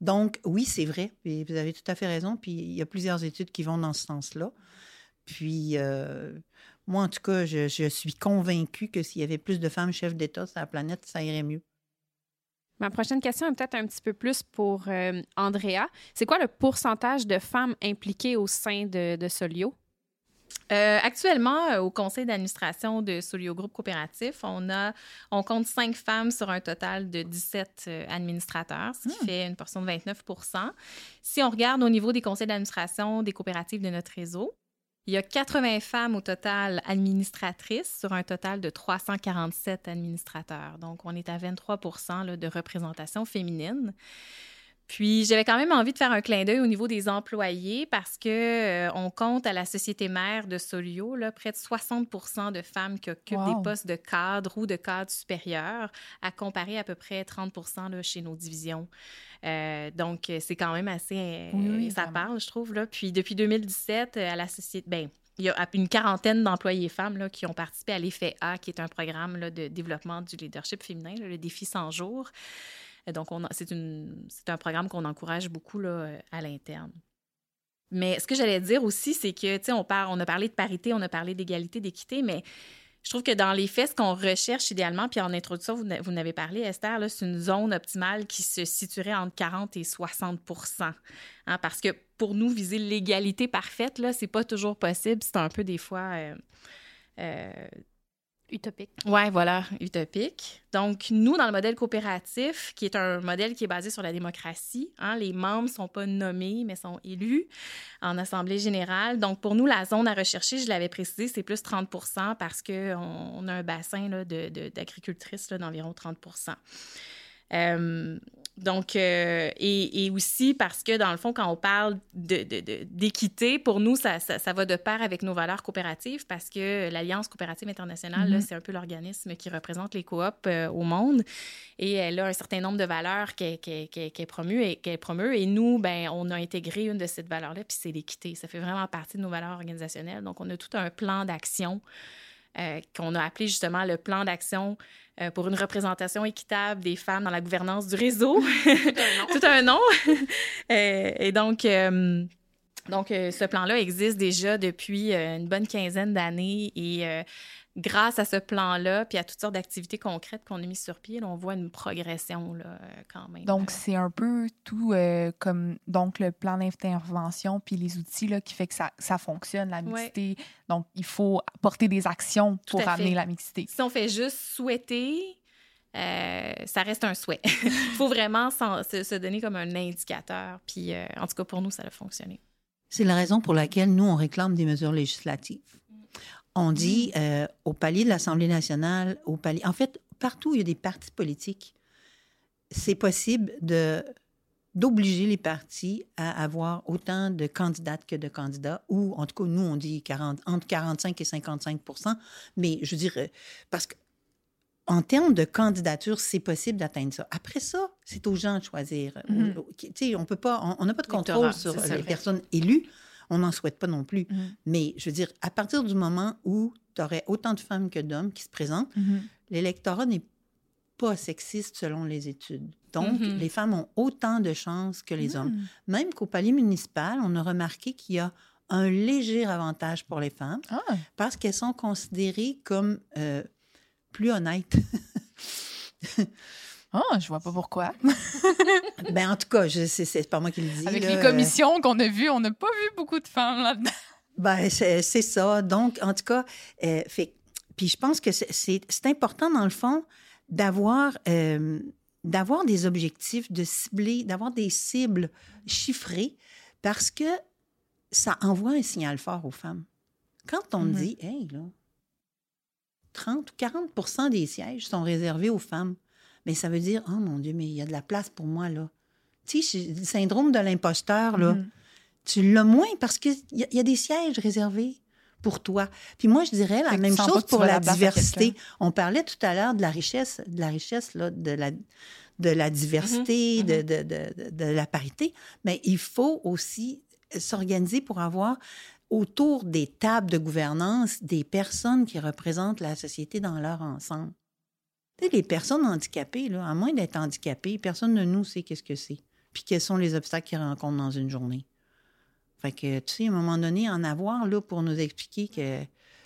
Donc, oui, c'est vrai. vous avez tout à fait raison. Puis, il y a plusieurs études qui vont dans ce sens-là. Puis, euh, moi, en tout cas, je, suis convaincue que s'il y avait plus de femmes chefs d'État sur la planète, ça irait mieux. Ma prochaine question est peut-être un petit peu plus pour euh, Andrea. C'est quoi le pourcentage de femmes impliquées au sein de, de Solio? Euh, actuellement, euh, au conseil d'administration de Solio Groupe Coopératif, on, a, on compte cinq femmes sur un total de 17 euh, administrateurs, ce qui hmm. fait une portion de 29% Si on regarde au niveau des conseils d'administration des coopératives de notre réseau, il y a 80 femmes au total administratrices sur un total de 347 administrateurs. Donc, on est à 23% de représentation féminine. Puis j'avais quand même envie de faire un clin d'œil au niveau des employés parce que euh, on compte à la société mère de Solio là, près de 60% de femmes qui occupent des postes de cadre ou de cadre supérieur, à comparer à peu près 30 là, chez nos divisions. Euh, donc c'est quand même assez ça parle, je trouve là. Puis depuis 2017 à la société ben il y a une quarantaine d'employés femmes là, qui ont participé à l'effet A, qui est un programme là, de développement du leadership féminin, le défi 100 jours. Donc, c'est un programme qu'on encourage beaucoup là, à l'interne. Mais ce que j'allais dire aussi, c'est que, tu sais, on, on a parlé de parité, on a parlé d'égalité, d'équité, mais je trouve que dans les faits, ce qu'on recherche idéalement, puis en introduction, vous, vous n'avez parlé, Esther, c'est une zone optimale qui se situerait entre 40 et 60% hein, Parce que pour nous, viser l'égalité parfaite, là, c'est pas toujours possible. C'est un peu des fois. Euh, euh, Utopique. Oui, voilà, utopique. Donc, nous, dans le modèle coopératif, qui est un modèle qui est basé sur la démocratie, hein, les membres ne sont pas nommés, mais sont élus en Assemblée générale. Donc, pour nous, la zone à rechercher, je l'avais précisé, c'est plus 30 parce qu'on on a un bassin d'agricultrices d'environ 30 euh, donc, euh, et, aussi parce que, dans le fond, quand on parle d'équité, de, pour nous, ça, ça, va de pair avec nos valeurs coopératives parce que l'Alliance coopérative internationale, mm-hmm. c'est un peu l'organisme qui représente les coops euh, au monde et elle a un certain nombre de valeurs qu'elle qu et qu'elle promeut. Et nous, ben, on a intégré une de ces valeurs-là, puis c'est l'équité. Ça fait vraiment partie de nos valeurs organisationnelles. Donc, on a tout un plan d'action qu'on a appelé justement le plan d'action euh, pour une représentation équitable des femmes dans la gouvernance du réseau. Tout un nom. Euh, et donc, euh, donc ce plan-là existe déjà depuis une bonne quinzaine d'années et grâce à ce plan-là, puis à toutes sortes d'activités concrètes qu'on a mises sur pied, on voit une progression là, quand même. Donc, c'est un peu tout euh, comme donc le plan d'intervention puis les outils là, qui fait que ça, ça fonctionne, la mixité. Donc, il faut porter des actions pour amener la mixité. Si on fait juste souhaiter, euh, ça reste un souhait. Il faut vraiment se, donner comme un indicateur. Puis, euh, en tout cas, pour nous, ça a fonctionné. C'est la raison pour laquelle nous, on réclame des mesures législatives. On dit mm. euh, au palier de l'Assemblée nationale, au palier. En fait, partout où il y a des partis politiques, c'est possible de d'obliger les partis à avoir autant de candidates que de candidats, ou en tout cas, nous, on dit 40, entre 45 et 55% mais je veux dire, euh, parce que en termes de candidature, c'est possible d'atteindre ça. Après ça, c'est aux gens de choisir. Tu sais, on peut pas, on n'a pas de contrôle sur les vrai. personnes élues. On n'en souhaite pas non plus. Mhm. Mais je veux dire, à partir du moment où tu aurais autant de femmes que d'hommes qui se présentent, Mhm. l'électorat n'est pas sexiste selon les études. Donc, Mhm. les femmes ont autant de chances que les hommes. Mhm. Même qu'au palais municipal, on a remarqué qu'il y a un léger avantage pour les femmes Ah, parce qu'elles sont considérées comme euh, plus honnêtes. ah, je vois pas pourquoi. ben, en tout cas, je, c'est, c'est pas moi qui le dis. Avec là, les euh, commissions qu'on a vues, on n'a pas vu beaucoup de femmes là-dedans. Ben, c'est, c'est ça. Donc, en tout cas, euh, fait, puis je pense que c'est, c'est, c'est important, dans le fond, d'avoir, euh, d'avoir des objectifs, de cibler, d'avoir des cibles chiffrées, parce que ça envoie un signal fort aux femmes. Quand on Mhm. dit, hey, là, 30 ou 40% des sièges sont réservés aux femmes, mais ça veut dire, oh mon Dieu, mais il y a de la place pour moi, là. Tu sais, le syndrome de l'imposteur, là, Mhm. tu l'as moins parce qu'il y, y a des sièges réservés pour toi. Puis moi, je dirais la même chose pour la diversité. On parlait tout à l'heure de la richesse, de la richesse, là, de la de la diversité, Mhm, de, de, de, de- de la parité, mais il faut aussi s'organiser pour avoir autour des tables de gouvernance des personnes qui représentent la société dans leur ensemble. Les personnes handicapées, là, à moins d'être handicapées, personne de nous sait qu'est-ce que c'est, puis quels sont les obstacles qu'ils rencontrent dans une journée. Fait que, tu sais, à un moment donné, en avoir là pour nous expliquer que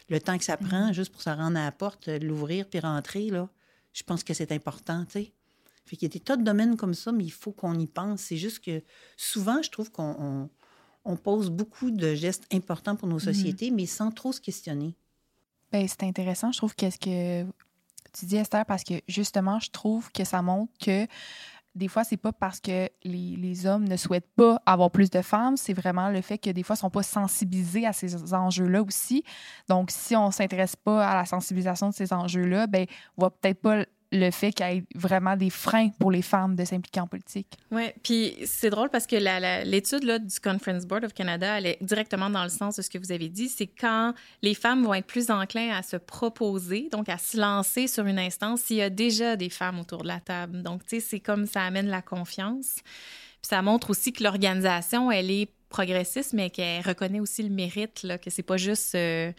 le temps que ça prend, juste pour se rendre à la porte, euh, l'ouvrir puis rentrer, là, je pense que c'est important, tu sais. Fait qu'il y a des tas de domaines comme ça, mais il faut qu'on y pense. C'est juste que souvent, je trouve qu'on on, on pose beaucoup de gestes importants pour nos sociétés, mais sans trop se questionner. Ben, c'est intéressant, je trouve, qu'est-ce que tu Esther, parce que justement, je trouve que ça montre que des fois, c'est pas parce que les, les hommes ne souhaitent pas avoir plus de femmes, c'est vraiment le fait que des fois, ils sont pas sensibilisés à ces enjeux-là aussi. Donc, si on s'intéresse pas à la sensibilisation de ces enjeux-là, ben, on voit peut-être pas le fait qu'il y ait vraiment des freins pour les femmes de s'impliquer en politique. Oui, puis c'est drôle parce que l'étude du Conference Board of Canada, elle est directement dans le sens de ce que vous avez dit. C'est quand les femmes vont être plus enclins à se proposer, donc à se lancer sur une instance s'il y a déjà des femmes autour de la table. Donc, tu sais, c'est comme ça amène la confiance. Puis ça montre aussi que l'organisation, elle est progressiste, mais qu'elle reconnaît aussi le mérite, là, que c'est pas juste euh,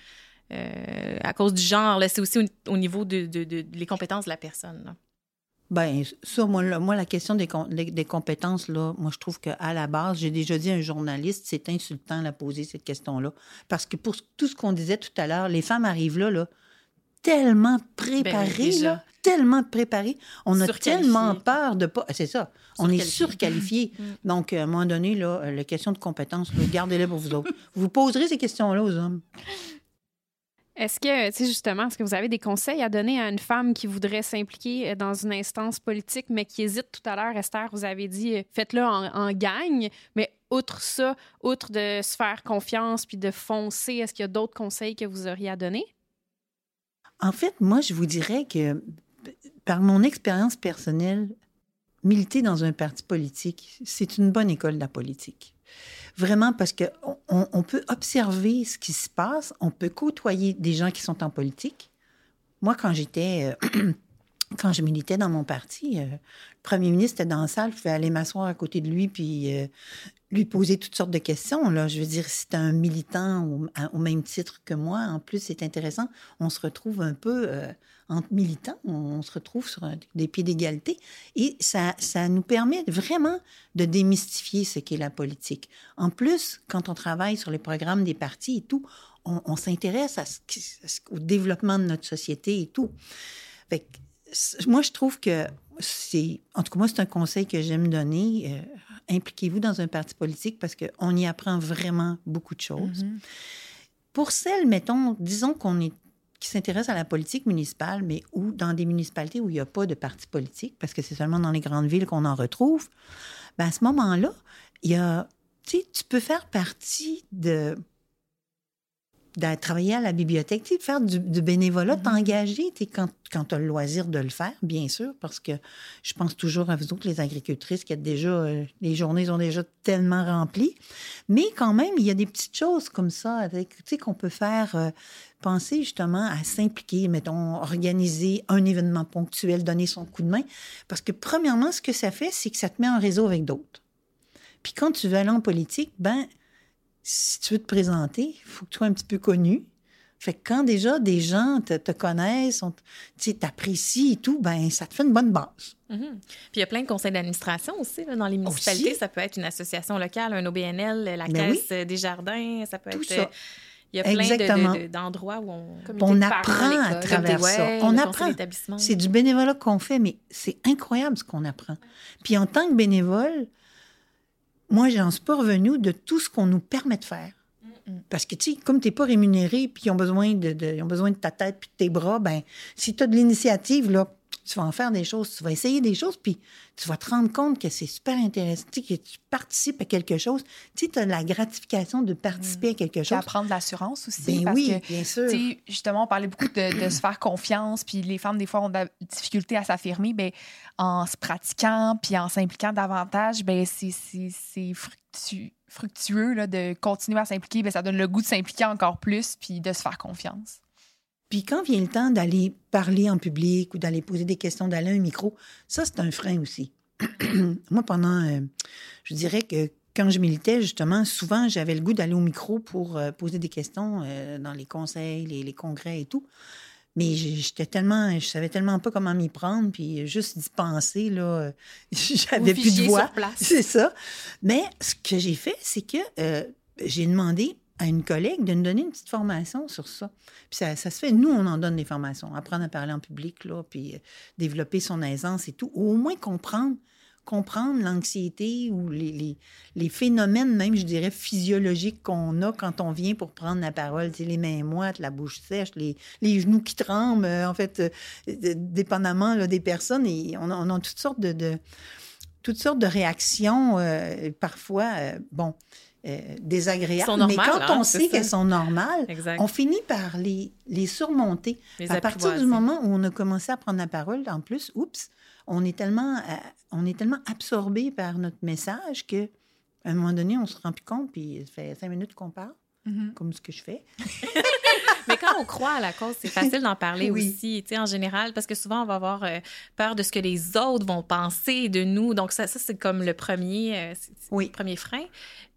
euh, à cause du genre, c'est aussi au, au niveau de, de- de- compétences de la personne. là. Ben ça, moi, là, moi la question des, com- des, des compétences, là, moi, je trouve qu'à la base, j'ai déjà dit à un journaliste, c'est insultant de poser cette question-là. Parce que pour tout ce qu'on disait tout à l'heure, les femmes arrivent là, là, tellement préparées, Ben là, tellement préparées. On a tellement peur de pas... C'est ça, on est surqualifiés. Mm. Donc, à un moment donné, là, euh, la question de compétences, gardez-les pour vous autres. Vous poserez ces questions-là aux hommes. Est-ce que, tu justement, est-ce que vous avez des conseils à donner à une femme qui voudrait s'impliquer euh, dans une instance politique, mais qui hésite tout à l'heure? Esther, vous avez dit, euh, faites-le en, en gang, mais outre ça, outre de se faire confiance puis de foncer, est-ce qu'il y a d'autres conseils que vous auriez à donner? En fait, moi, je vous dirais que par mon expérience personnelle, militer dans un parti politique, c'est une bonne école de la politique. Vraiment, parce que on, peut observer ce qui se passe, on peut côtoyer des gens qui sont en politique. Moi, quand j'étais, euh, quand je militais dans mon parti, euh, le premier ministre était dans la salle, je pouvais aller m'asseoir à côté de lui puis euh, lui poser toutes sortes de questions. Là. Je veux dire, c'est un militant au, même titre que moi, en plus, c'est intéressant. On se retrouve un peu entre militants, on, on se retrouve sur un- des pieds d'égalité. Et ça, ça nous permet vraiment de démystifier ce qu'est la politique. En plus, quand on travaille sur les programmes des partis et tout, on, on s'intéresse au développement de notre société et tout. Fait que, c- moi, je trouve que c'est... En tout cas, moi, c'est un conseil que j'aime donner. Euh, impliquez-vous dans un parti politique parce qu'on y apprend vraiment beaucoup de choses. Mhm. Pour celles, mettons, disons qu'on est qui s'intéressent à la politique municipale, mais ou dans des municipalités où il n'y a pas de parti politique, parce que c'est seulement dans les grandes villes qu'on en retrouve, ben à ce moment-là, il tu peux faire partie de de travailler à la bibliothèque, de faire du, du bénévolat, Mhm. t'engager, tu sais, quand, quand tu as le loisir de le faire, bien sûr, parce que je pense toujours à vous autres, les agricultrices, qui déjà, euh, les journées sont déjà tellement remplies. Mais quand même, il y a des petites choses comme ça, qu'on peut faire, euh, penser justement à s'impliquer, mettons, organiser un événement ponctuel, donner son coup de main. Parce que, premièrement, ce que ça fait, c'est que ça te met en réseau avec d'autres. Puis quand tu veux aller en politique, ben, si tu veux te présenter, il faut que tu sois un petit peu connu. Fait que quand déjà des gens te, te connaissent, t'apprécient et tout, ben ça te fait une bonne base. Mhm. Puis il y a plein de conseils d'administration aussi là, dans les municipalités. Aussi. Ça peut être une association locale, un OBNL, la Ben caisse des jardins. Ça peut Tout être. ça. euh, Il y a plein de- Exactement. de- de- d'endroits où on. On apprend à travers ça. On apprend. C'est du bénévolat qu'on fait, mais c'est incroyable ce qu'on apprend. Puis en tant que bénévole, moi, j'en suis pas revenu de tout ce qu'on nous permet de faire. Parce que, tu sais, comme tu n'es pas rémunéré, puis ils ont, besoin de, de- ils ont besoin de ta tête puis de tes bras, ben si tu as de l'initiative, là, tu vas en faire des choses, tu vas essayer des choses, puis tu vas te rendre compte que c'est super intéressant, tu sais, que tu participes à quelque chose. Tu sais, as la gratification de participer à quelque chose. apprendre de l'assurance aussi. Ben parce oui, que, bien sûr. justement, on parlait beaucoup de, de se faire confiance, puis les femmes, des fois, ont de la difficulté à s'affirmer. Ben, en se pratiquant, puis en s'impliquant davantage, ben, c'est- c'est c'est fructu- fructueux là, de continuer à s'impliquer. Ben, ça donne le goût de s'impliquer encore plus, puis de se faire confiance. Puis quand vient le temps d'aller parler en public ou d'aller poser des questions, d'aller à un micro, ça, c'est un frein aussi. Moi, pendant, euh, je dirais que quand je militais, justement, souvent, j'avais le goût d'aller au micro pour euh, poser des questions euh, dans les conseils, les, les congrès et tout. Mais j'étais tellement, je savais tellement pas comment m'y prendre, puis juste d'y penser, là, j'avais plus de voix. C'est ça. Mais ce que j'ai fait, c'est que j'ai demandé à une collègue de nous donner une petite formation sur ça. Puis ça, se fait, nous, on en donne des formations. Apprendre à parler en public, là, puis euh, développer son aisance et tout. Ou au moins comprendre, comprendre l'anxiété ou les, les, phénomènes, même, je dirais, physiologiques qu'on a quand on vient pour prendre la parole. Les mains moites, la bouche sèche, les, les genoux qui tremblent, euh, en fait, euh, dépendamment des personnes. On a, toutes sortes de, de- toutes sortes de réactions, parfois, bon, euh, désagréables. Mais quand on hein, sait qu'elles sont normales, Exact. on finit par les, les surmonter. Les à partir du moment où on a commencé à prendre la parole, en plus, oups, on est tellement, euh, on est tellement absorbé par notre message que à un moment donné, on se rend plus compte, puis ça fait cinq minutes qu'on parle, comme ce que je fais. On croit à la cause, c'est facile d'en parler Oui. aussi, tu sais, en général, parce que souvent, on va avoir euh, peur de ce que les autres vont penser de nous. Donc, ça, ça c'est comme le premier, euh, Oui. le premier frein.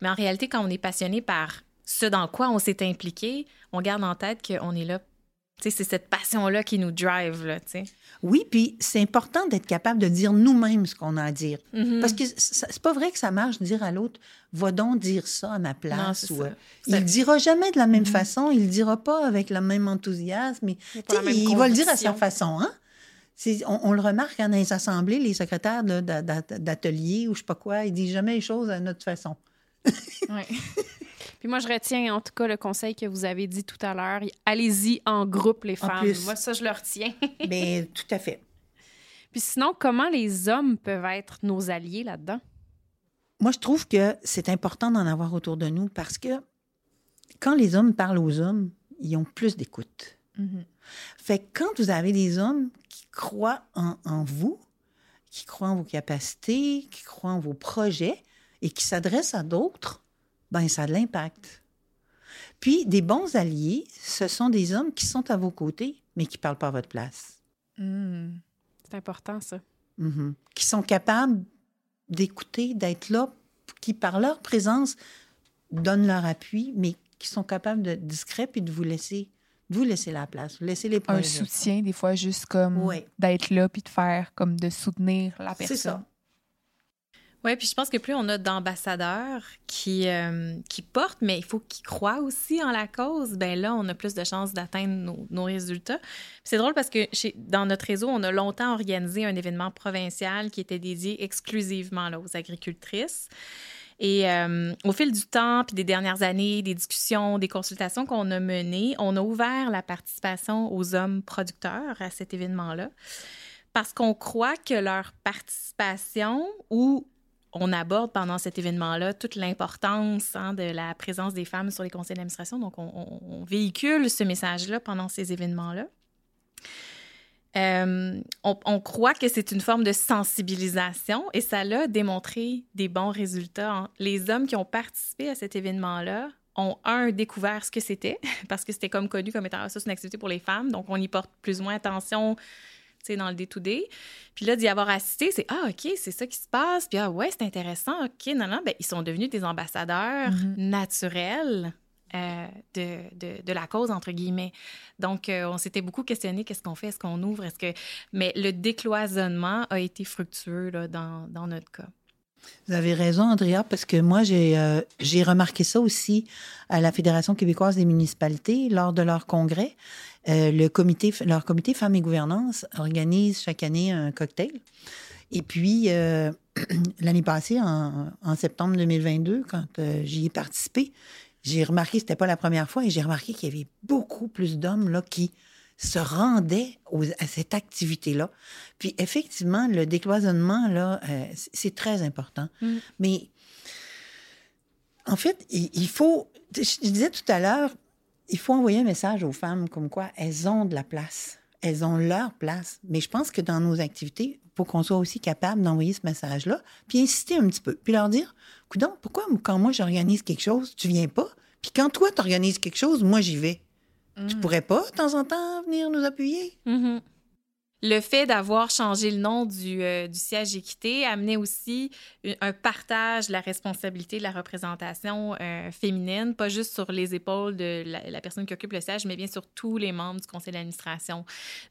Mais en réalité, quand on est passionné par ce dans quoi on s'est impliqué, on garde en tête qu'on est là. C'est cette passion-là qui nous drive, là, tu sais. Oui, puis c'est important d'être capable de dire nous-mêmes ce qu'on a à dire. Mhm. Parce que c'est pas vrai que ça marche de dire à l'autre, va donc dire ça à ma Non, place. c'est ou, euh, il le dira jamais de la même Mhm. façon, il le dira pas avec le même enthousiasme, mais Il il va le dire à sa façon. Hein? On, on le remarque hein, dans les assemblées, les secrétaires là, d'a- d'a- d'atelier ou je sais pas quoi, ils disent jamais les choses à notre façon. Ouais. Puis moi, je retiens en tout cas le conseil que vous avez dit tout à l'heure. Allez-y en groupe, les femmes. plus. Moi, ça, je le retiens. Mais tout à fait. Puis sinon, comment les hommes peuvent être nos alliés là-dedans? Moi, je trouve que c'est important d'en avoir autour de nous parce que quand les hommes parlent aux hommes, ils ont plus d'écoute. Mhm. Fait que quand vous avez des hommes qui croient en, en vous, qui croient en vos capacités, qui croient en vos projets et qui s'adressent à d'autres, ben ça a de l'impact. Puis des bons alliés, ce sont des hommes qui sont à vos côtés, mais qui ne parlent pas à votre place. Mm. C'est important, ça. Mhm. Qui sont capables d'écouter, d'être là, qui par leur présence donnent leur appui, mais qui sont capables d'être discrets puis de vous laisser, de vous laisser la place, vous laisser les points. Un soutien, des fois, juste comme d'être là, puis de faire, comme de soutenir la personne. C'est ça. Oui, puis je pense que plus on a d'ambassadeurs qui, euh, qui portent, mais il faut qu'ils croient aussi en la cause, ben là, on a plus de chances d'atteindre nos, résultats. C'est drôle parce que dans notre réseau, on a longtemps organisé un événement provincial qui était dédié exclusivement aux agricultrices. Et euh, au fil du temps, puis des dernières années, des discussions, des consultations qu'on a menées, on a ouvert la participation aux hommes producteurs à cet événement-là parce qu'on croit que leur participation ou on aborde pendant cet événement-là toute l'importance hein, de la présence des femmes sur les conseils d'administration. Donc, on, véhicule ce message-là pendant ces événements-là. Euh, on, croit que c'est une forme de sensibilisation et ça l'a démontré des bons résultats. Hein. Les hommes qui ont participé à cet événement-là ont, un, découvert ce que c'était, parce que c'était comme connu comme étant ça, c'est une activité pour les femmes, donc on y porte plus ou moins attention dans le day-to-day. Puis là, d'y avoir assisté, c'est Ah, OK, c'est ça qui se passe. Puis Ah, ouais, c'est intéressant. OK, non, non, ben, ils sont devenus des ambassadeurs mm-hmm. naturels euh, de, de, de, la cause, entre guillemets. Donc, euh, on s'était beaucoup questionné qu'est-ce qu'on fait, est-ce qu'on ouvre, est-ce que... Mais le décloisonnement a été fructueux là, dans, dans notre cas. Vous avez raison, Andrea, parce que moi, j'ai euh, remarqué ça aussi à la Fédération québécoise des municipalités lors de leur congrès. le comité, leur comité Femmes et Gouvernance organise chaque année un cocktail. Et puis, l'année passée, en, septembre 2022, quand j'y ai participé, j'ai remarqué, c'était pas la première fois, et j'ai remarqué qu'il y avait beaucoup plus d'hommes là qui se rendaient à cette activité-là. Puis effectivement, le décloisonnement, là, euh, c'est très important. Mm. Mais en fait, il, faut, je disais tout à l'heure, il faut envoyer un message aux femmes comme quoi elles ont de la place. Elles ont leur place. Mais je pense que dans nos activités, il faut qu'on soit aussi capable d'envoyer ce message-là, puis insister un petit peu, puis leur dire Coudon, pourquoi quand moi j'organise quelque chose, tu viens pas? Puis quand toi, tu organises quelque chose, moi j'y vais. Tu mm. pourrais pas, de temps en temps, venir nous appuyer? Mm-hmm le fait d'avoir changé le nom du, euh, du, siège équité amenait aussi un partage de la responsabilité de la représentation euh, féminine, pas juste sur les épaules de la, personne qui occupe le siège, mais bien sur tous les membres du conseil d'administration,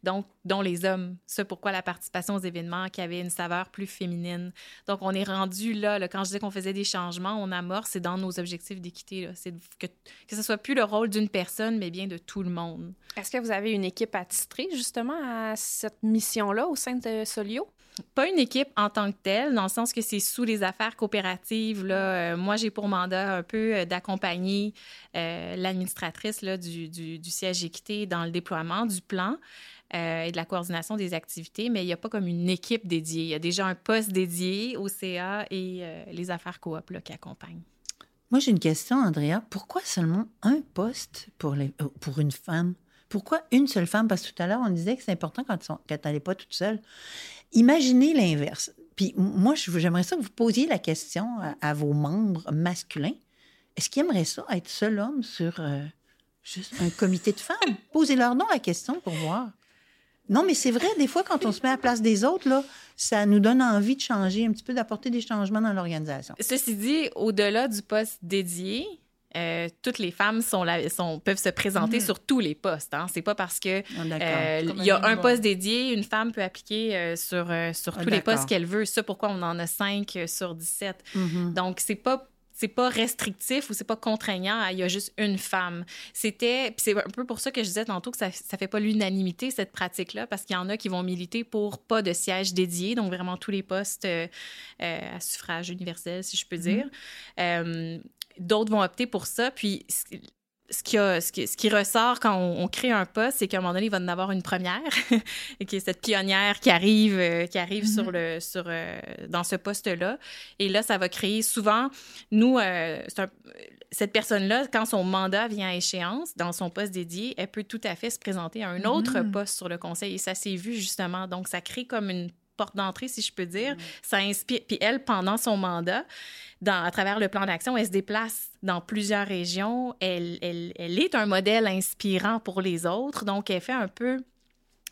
donc dont les hommes. C'est pourquoi la participation aux événements qui avait une saveur plus féminine. Donc on est rendu là, quand je disais qu'on faisait des changements, on amorce, c'est dans nos objectifs d'équité, c'est que, que ce soit plus le rôle d'une personne, mais bien de tout le monde. Est-ce que vous avez une équipe attitrée justement à cette mission-là au sein de Solio? Pas une équipe en tant que telle, dans le sens que c'est sous les affaires coopératives. Là, euh, moi, j'ai pour mandat un peu euh, d'accompagner euh, l'administratrice du, du, du, siège équité dans le déploiement du plan. et de la coordination des activités, mais il n'y a pas comme une équipe dédiée. Il y a déjà un poste dédié au CA et les affaires coop là, qui accompagnent. Moi, j'ai une question, Andrea. Pourquoi seulement un poste pour, les, pour une femme? Pourquoi une seule femme? Parce que tout à l'heure, on disait que c'est important quand, elle n'allait pas toute seule. Imaginez l'inverse. Puis moi, j'aimerais ça que vous posiez la question à, vos membres masculins. Est-ce qu'ils aimeraient ça, être seul homme sur euh, juste un comité de femmes? Posez-leur non la question pour voir. Non, mais c'est vrai, des fois, quand on se met à la place des autres, là, ça nous donne envie de changer un petit peu, d'apporter des changements dans l'organisation. Ceci dit, au-delà du poste dédié, euh, toutes les femmes sont, sont peuvent se présenter mhm. sur tous les postes. Hein. C'est pas parce que ah, euh, il y a un poste dédié, une femme peut appliquer euh, sur, sur ah, tous les postes qu'elle veut. C'est pourquoi on en a 5 sur 17. Mhm. Donc, c'est pas c'est pas restrictif ou c'est pas contraignant, il y a juste une femme. C'était, c'est un peu pour ça que je disais tantôt que ça, ça fait pas l'unanimité cette pratique-là, parce qu'il y en a qui vont militer pour pas de siège dédié, donc vraiment tous les postes à suffrage universel, si je peux mhm. dire. D'autres vont opter pour ça. Puis, ce qui, ce, qui, ressort quand on, crée un poste, c'est qu'à un moment donné, il va en avoir une première, et qui est cette pionnière qui arrive, euh, qui arrive sur mm-hmm. le, sur, euh, dans ce poste-là. Et là, ça va créer souvent, nous, euh, cette personne-là, quand son mandat vient à échéance, dans son poste dédié, elle peut tout à fait se présenter à un autre mm-hmm. poste sur le conseil. Et ça s'est vu justement. Donc, ça crée comme une porte d'entrée, si je peux dire. Mm. Ça inspire. Puis elle, pendant son mandat, dans, à travers le plan d'action, elle se déplace dans plusieurs régions. Elle, elle, elle, est un modèle inspirant pour les autres. Donc, elle fait un peu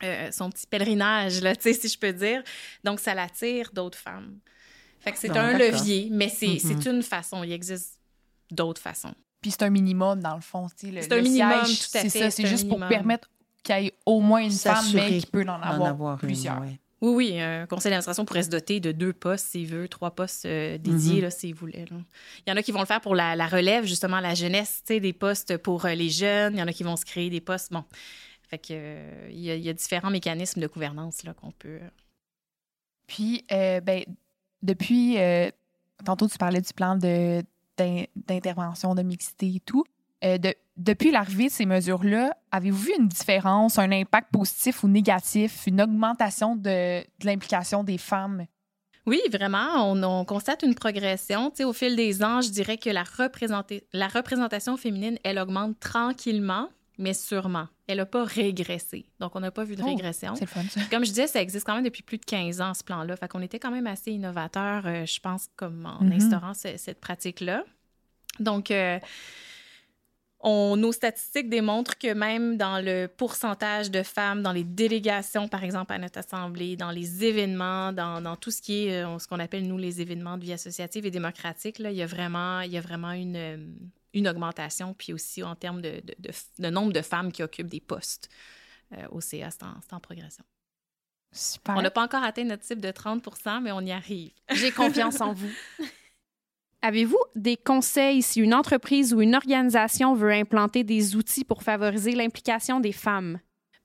euh, son petit pèlerinage, là, si je peux dire. Donc, ça l'attire d'autres femmes. Fait que c'est un levier, mais c'est mm-hmm. une façon. Il existe d'autres façons. Puis c'est un minimum, dans le fond. C'est un minimum, tout à fait. C'est juste pour permettre qu'il y ait au moins une femme, mais qui peut en avoir, plusieurs. Oui, oui, un conseil d'administration pourrait se doter de deux postes s'il veut, trois postes euh, dédiés mm-hmm. s'il voulait. Il y en a qui vont le faire pour la, relève, justement, la jeunesse, des postes pour euh, les jeunes. Il y en a qui vont se créer des postes. Bon, fait que euh, il, y a, différents mécanismes de gouvernance là qu'on peut. Puis, ben, depuis, tantôt tu parlais du plan de d'intervention, de mixité et tout. Euh, depuis l'arrivée de ces mesures-là, avez-vous vu une différence, un impact positif ou négatif, une augmentation de, l'implication des femmes? Oui, vraiment, on, constate une progression. au fil des ans, je dirais que la, la représentation féminine, elle augmente tranquillement, mais sûrement. Elle n'a pas régressé. Donc, on n'a pas vu de oh, régression. C'est le fun, ça. Comme je disais, ça existe quand même depuis plus de 15 ans, ce plan-là. Fait qu'on était quand même assez innovateur, euh, je pense, comme en mm-hmm. instaurant cette pratique-là. Donc, euh, nos statistiques démontrent que même dans le pourcentage de femmes dans les délégations, par exemple, à notre Assemblée, dans les événements, dans, tout ce qui est euh, ce qu'on appelle, nous, les événements de vie associative et démocratique, là, il, y a vraiment, il y a vraiment une, euh, une augmentation, puis aussi en termes de, de, nombre de femmes qui occupent des postes euh, au CA, c'est en, en, progression. Super. On n'a pas encore atteint notre type de 30 mais on y arrive. J'ai confiance en vous. Avez-vous des conseils si une entreprise ou une organisation veut implanter des outils pour favoriser l'implication des femmes?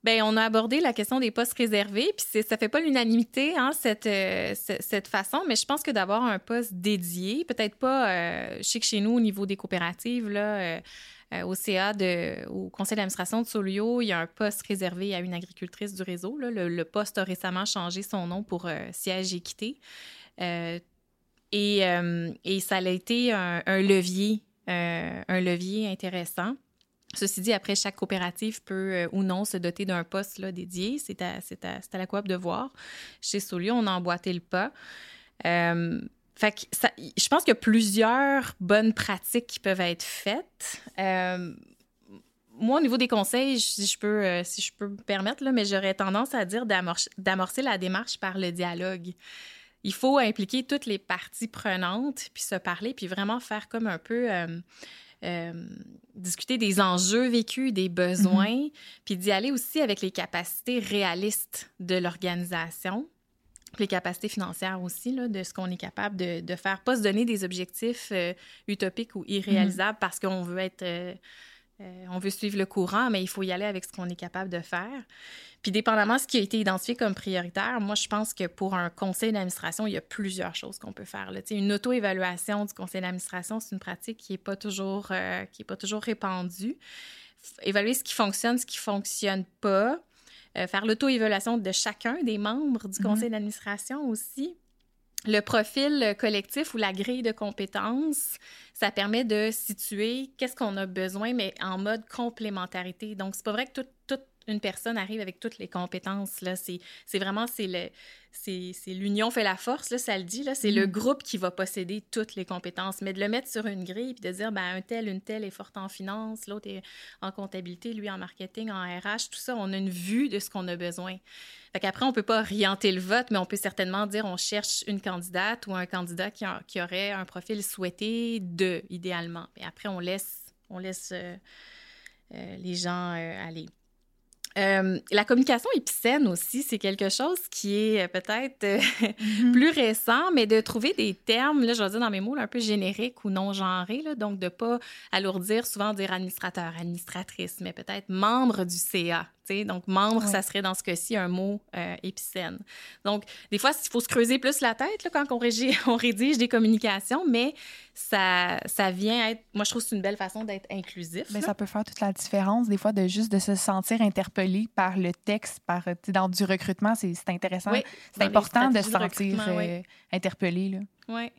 Bien, on a abordé la question des postes réservés, puis ça fait pas l'unanimité, hein, cette, euh, cette façon, mais je pense que d'avoir un poste dédié, peut-être pas, euh, je sais que chez nous, au niveau des coopératives, là, euh, au CA, de, au conseil d'administration de Solio, il y a un poste réservé à une agricultrice du réseau. Là. Le, poste a récemment changé son nom pour siège équité. Euh, et, ça a été un, levier, euh, un levier intéressant. Ceci dit, après, chaque coopérative peut euh, ou non se doter d'un poste là, dédié. C'est à, la coop de voir. Chez Solio, on a emboîté le pas. fait que je pense qu'il y a plusieurs bonnes pratiques qui peuvent être faites. moi, au niveau des conseils, si je peux, si je peux me permettre, là, mais j'aurais tendance à dire d'amorcer la démarche par le dialogue il faut impliquer toutes les parties prenantes, puis se parler, puis vraiment faire comme un peu... Euh, euh, discuter des enjeux vécus, des besoins, mm-hmm. puis d'y aller aussi avec les capacités réalistes de l'organisation, les capacités financières aussi, là, de ce qu'on est capable de, de, faire. Pas se donner des objectifs euh, utopiques ou irréalisables mm-hmm. parce qu'on veut être... on veut suivre le courant, mais il faut y aller avec ce qu'on est capable de faire. Puis, dépendamment de ce qui a été identifié comme prioritaire, moi, je pense que pour un conseil d'administration, il y a plusieurs choses qu'on peut faire. Là. Une auto-évaluation du conseil d'administration, c'est une pratique qui n'est pas, toujours, euh, qui est pas toujours répandue. Évaluer ce qui fonctionne, ce qui ne fonctionne pas. Euh, faire l'auto-évaluation de chacun des membres du mhm. conseil d'administration aussi. Le profil collectif ou la grille de compétences, ça permet de situer qu'est-ce qu'on a besoin, mais en mode complémentarité. Donc, c'est pas vrai que tout, une personne arrive avec toutes les compétences. Là. C'est, vraiment, c'est, le, c'est, l'union fait la force, là, ça le dit. Là. C'est le mm. groupe qui va posséder toutes les compétences. Mais de le mettre sur une grille puis de dire, ben, un tel, une telle est forte en finance, l'autre est en comptabilité, lui en marketing, en RH, tout ça, on a une vue de ce qu'on a besoin. Fait qu'après, on peut pas orienter le vote, mais on peut certainement dire, on cherche une candidate ou un candidat qui, qui aurait un profil souhaité de, idéalement. Et après, on laisse, on laisse euh, euh, les gens euh, aller. Euh, la communication épicène aussi, c'est quelque chose qui est euh, peut-être euh, mm-hmm. plus récent, mais de trouver des termes, là, je vais dire dans mes mots, un peu génériques ou non genrés, là, donc de ne pas alourdir, souvent dire administrateur, administratrice, mais peut-être membre du CA. Donc, membre, ça serait dans ce cas-ci un mot épicène. Donc, des fois, il faut se creuser plus la tête là, quand on, on rédige des communications, mais ça, ça vient être, moi je trouve que c'est une belle façon d'être inclusif. Mais ça peut faire toute la différence des fois de juste de se sentir interpellé par le texte, par dans du recrutement, c'est intéressant. c'est important de se sentir euh, interpellé. Là. Oui.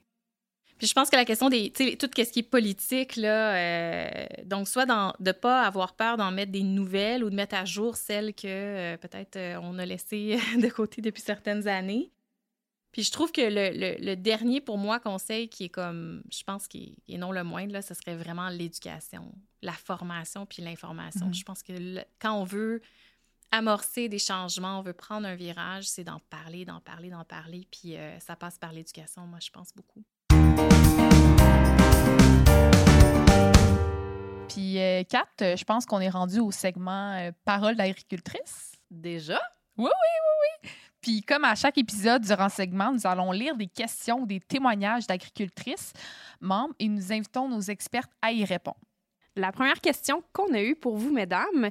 Puis je pense que la question des, tu sais, tout ce qui est politique, là, euh, donc soit dans, de pas avoir peur d'en mettre des nouvelles ou de mettre à jour celles que euh, peut-être on a laissées de côté depuis certaines années. Puis je trouve que le, dernier, pour moi, conseil qui est comme, je pense, qui est, non le moindre, là, ce serait vraiment l'éducation, la formation puis l'information. Mhm. Je pense que quand on veut amorcer des changements, on veut prendre un virage, c'est d'en parler, d'en parler, d'en parler. Puis euh, ça passe par l'éducation, moi, je pense beaucoup. Puis, euh, Kat, je pense qu'on est rendu au segment euh, Parole d'agricultrice. Déjà? Oui, oui, oui, oui. Puis, comme à chaque épisode du renseignement, nous allons lire des questions ou des témoignages d'agricultrices membres et nous invitons nos expertes à y répondre. La première question qu'on a eue pour vous, mesdames,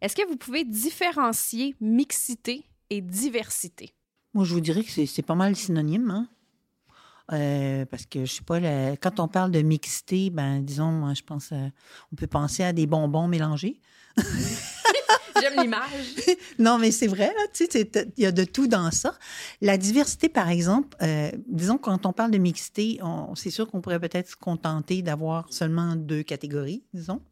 est-ce que vous pouvez différencier mixité et diversité? Moi, je vous dirais que c'est pas mal synonyme. Hein? Euh, parce que je sais pas, quand on parle de mixité, ben disons, je pense, euh, on peut penser à des bonbons mélangés. J'aime l'image. non, mais c'est vrai, tu sais, il y a de tout dans ça. La diversité, par exemple, euh, disons, quand on parle de mixité, c'est sûr qu'on pourrait peut-être se contenter d'avoir seulement deux catégories, disons.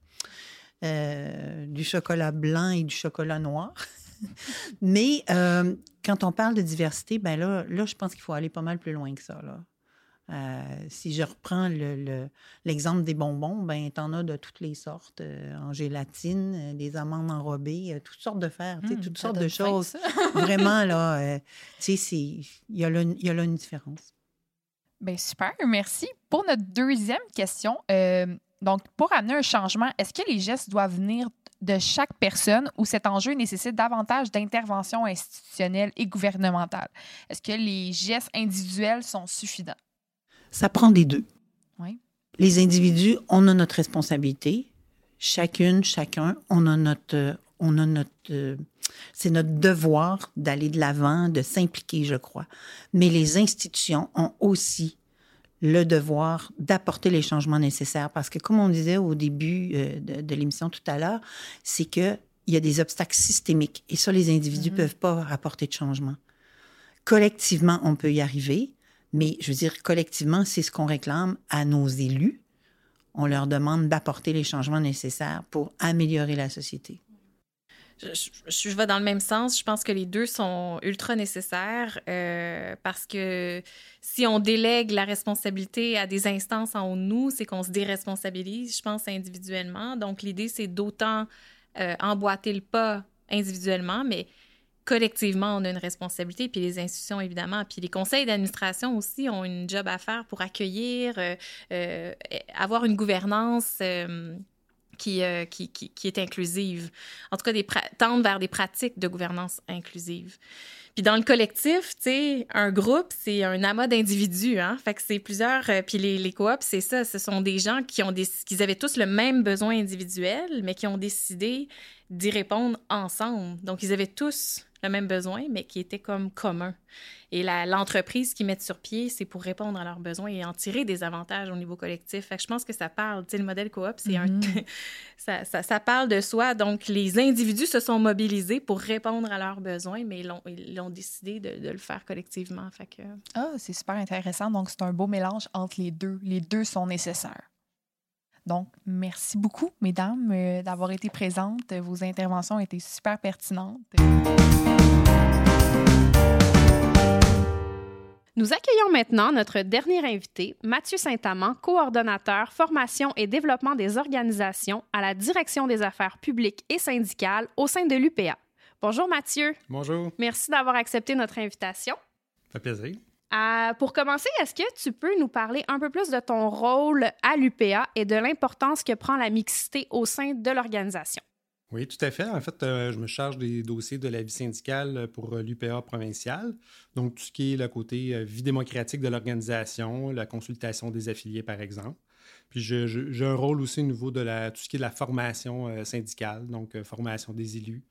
Euh, du chocolat blanc et du chocolat noir. mais quand on parle de diversité, ben là, là je pense qu'il faut aller pas mal plus loin que ça. Là. Euh, si je reprends l'exemple des bonbons, ben en as de toutes les sortes, euh, en gélatine, euh, des amandes enrobées, toutes sortes de fer, mmh, toutes sortes de choses. Vraiment, là, tu sais, il y, a là une différence. Bien, super, merci. Pour notre deuxième question, donc, pour amener un changement, est-ce que les gestes doivent venir de chaque personne ou cet enjeu nécessite davantage d'intervention institutionnelle et gouvernementale? Est-ce que les gestes individuels sont suffisants? Ça prend des deux. Les individus, on a notre responsabilité. Chacune, chacun, on a notre, on a notre, c'est notre devoir d'aller de l'avant, de s'impliquer, je crois. Mais les institutions ont aussi le devoir d'apporter les changements nécessaires parce que, comme on disait au début euh, de, l'émission tout à l'heure, c'est que il y a des obstacles systémiques et ça, les individus ne mm-hmm. peuvent pas apporter de changement. Collectivement, on peut y arriver, mais je veux dire, collectivement, c'est ce qu'on réclame à nos élus. On leur demande d'apporter les changements nécessaires pour améliorer la société. Je, vais dans le même sens. Je pense que les deux sont ultra nécessaires euh, parce que si on délègue la responsabilité à des instances en haut de nous, c'est qu'on se déresponsabilise, je pense, individuellement. Donc, l'idée, c'est d'autant euh, emboîter le pas individuellement, mais collectivement, on a une responsabilité, puis les institutions, évidemment, puis les conseils d'administration aussi ont une job à faire pour accueillir, euh, euh, avoir une gouvernance euh, qui, qui, qui, est inclusive. En tout cas, des tendre vers des pratiques de gouvernance inclusive. Puis dans le collectif, tu sais, un groupe, c'est un amas d'individus, hein? Fait que c'est plusieurs... puis les, les coops, c'est ça, ce sont des gens qui ont des... qui avaient tous le même besoin individuel, mais qui ont décidé d'y répondre ensemble. Donc, ils avaient tous le même besoin, mais qui était comme commun. Et l'entreprise qui met sur pied, c'est pour répondre à leurs besoins et en tirer des avantages au niveau collectif. Fait que je pense que ça parle, tu sais, le modèle coop, c'est un... Mm-hmm. ça, ça, ça, parle de soi. Donc, les individus se sont mobilisés pour répondre à leurs besoins, mais ils ont décidé de, de, le faire collectivement. Fait que... Ah, c'est super intéressant. Donc, c'est un beau mélange entre les deux. Les deux sont nécessaires. Donc, merci beaucoup, mesdames, euh, d'avoir été présentes. Vos interventions ont été super pertinentes. Nous accueillons maintenant notre dernier invité, Mathieu Saint-Amand, coordonnateur formation et développement des organisations à la Direction des affaires publiques et syndicales au sein de l'UPA. Bonjour Mathieu. Bonjour. Merci d'avoir accepté notre invitation. Ça fait plaisir. Euh, pour commencer, est-ce que tu peux nous parler un peu plus de ton rôle à l'UPA et de l'importance que prend la mixité au sein de l'organisation? Oui, tout à fait. En fait, euh, je me charge des dossiers de la vie syndicale pour euh, l'UPA provinciale. Donc, tout ce qui est le côté vie démocratique de l'organisation, la consultation des affiliés, par exemple. Puis, j'ai un rôle aussi au niveau de la, tout ce qui est de la formation syndicale, donc formation des élus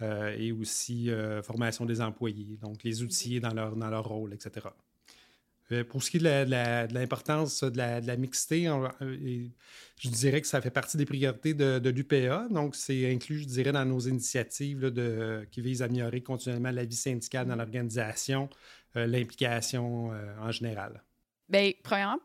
et aussi formation des employés, donc les outils dans leur, dans leur rôle, etc. Euh, pour ce qui est de l'importance de, la, mixité, euh, je dirais que ça fait partie des priorités de, l'UPA. Donc, c'est inclus, je dirais, dans nos initiatives qui visent à améliorer continuellement la vie syndicale dans l'organisation, euh, l'implication en général. Bien, premièrement,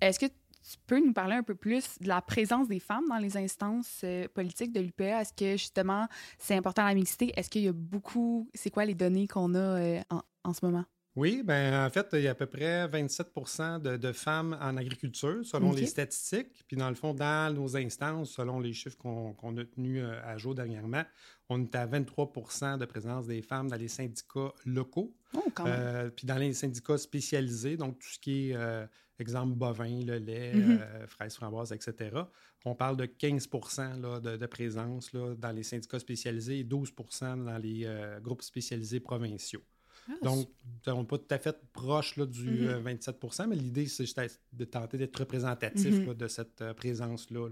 est-ce que tu peux nous parler un peu plus de la présence des femmes dans les instances politiques de l'UPA? Est-ce que justement c'est important la mixité? Est-ce qu'il y a beaucoup, c'est quoi les données qu'on a en, ce moment? Oui, ben en fait, il y a à peu près 27% de, femmes en agriculture, selon les statistiques. Puis dans le fond, dans nos instances, selon les chiffres qu'on a tenus euh, à jour dernièrement, on est à 23% de présence des femmes dans les syndicats locaux. Oh, euh, puis dans les syndicats spécialisés, donc tout ce qui est, euh, exemple, bovin, le lait, mm-hmm. fraises, framboises, etc. On parle de 15% de, présence là, dans les syndicats spécialisés et 12% dans les groupes spécialisés provinciaux. Ah, Donc, on n'est pas tout à fait proche là, du 27 mm-hmm. euh, mais l'idée, c'est de tenter d'être représentatif mm-hmm. de cette euh, présence-là.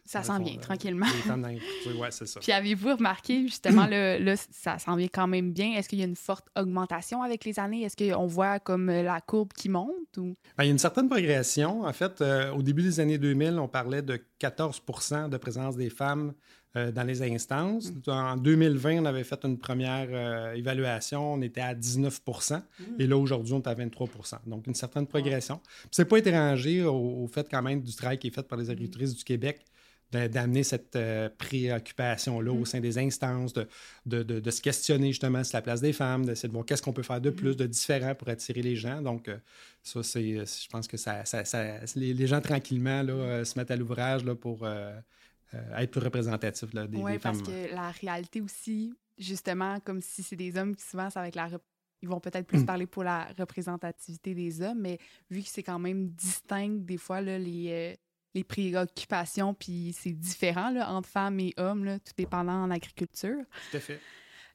Euh, ça s'en vient tranquillement. Oui, c'est ça. Puis avez-vous remarqué, justement, le, ça s'en vient quand même bien? Est-ce qu'il y a une forte augmentation avec les années? Est-ce qu'on voit comme la courbe qui monte? Ou... Ben, il y a une certaine progression. En fait, au début des années 2000, on parlait de 14% de présence des femmes euh, dans les instances. En 2020, on avait fait une première euh, évaluation, on était à 19% et là, aujourd'hui, on est à 23 Donc, une certaine progression. Ce n'est pas étranger au, fait quand même du travail qui est fait par les agricultrices du Québec d'amener cette euh, préoccupation-là au sein des instances, de, de, de, se questionner justement sur la place des femmes, d'essayer de voir qu'est-ce qu'on peut faire de plus, de différent pour attirer les gens. Donc, ça, c'est, je pense que ça, ça, les, gens tranquillement là, se mettent à l'ouvrage là, pour euh, être plus représentatif là, des, ouais, femmes. parce que la réalité aussi, justement, comme si c'est des hommes qui souvent, ça va la ils vont peut-être plus mm. parler pour la représentativité des hommes, mais vu que c'est quand même distinct des fois là, les, euh, les préoccupations, puis c'est différent là, entre femmes et hommes, là, tout dépendant en agriculture. Tout à fait.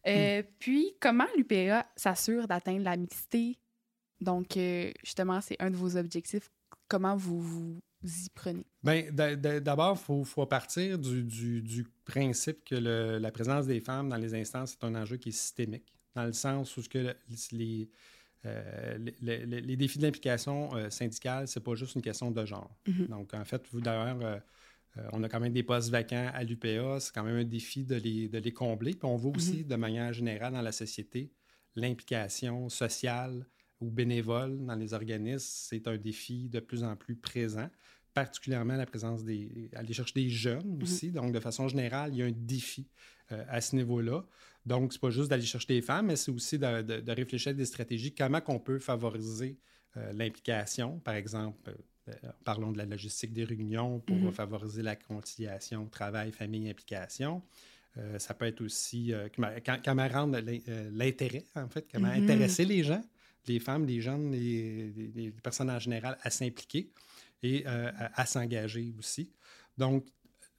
Euh. Puis, comment l'UPA s'assure d'atteindre la mixité? Donc, justement, c'est un de vos objectifs. Comment vous, vous y prenez? Bien, d'abord, il faut, partir du, principe que la présence des femmes dans les instances est un enjeu qui est systémique, dans le sens où ce que les, euh, les, défis de l'implication euh, syndicale, c'est pas juste une question de genre. Mm-hmm. Donc, en fait, vous d'ailleurs, euh, on a quand même des postes vacants à l'UPA, c'est quand même un défi de les, de les combler. Puis on voit mm-hmm. aussi, de manière générale, dans la société, l'implication sociale ou bénévole dans les organismes, c'est un défi de plus en plus présent particulièrement la présence des. aller chercher des jeunes mhm. aussi. Donc, de façon générale, il y a un défi euh, à ce niveau-là. Donc, c'est pas juste d'aller chercher des femmes, mais c'est aussi de, réfléchir à des stratégies. Comment on peut favoriser euh, l'implication, par exemple. Euh, parlons de la logistique des réunions pour mhm. favoriser la conciliation travail, famille, implication. ça peut être aussi comment, rendre l'intérêt, en fait, comment mhm. intéresser les gens, les femmes, les jeunes, les, les personnes en général à s'impliquer et euh, à, s'engager aussi. Donc,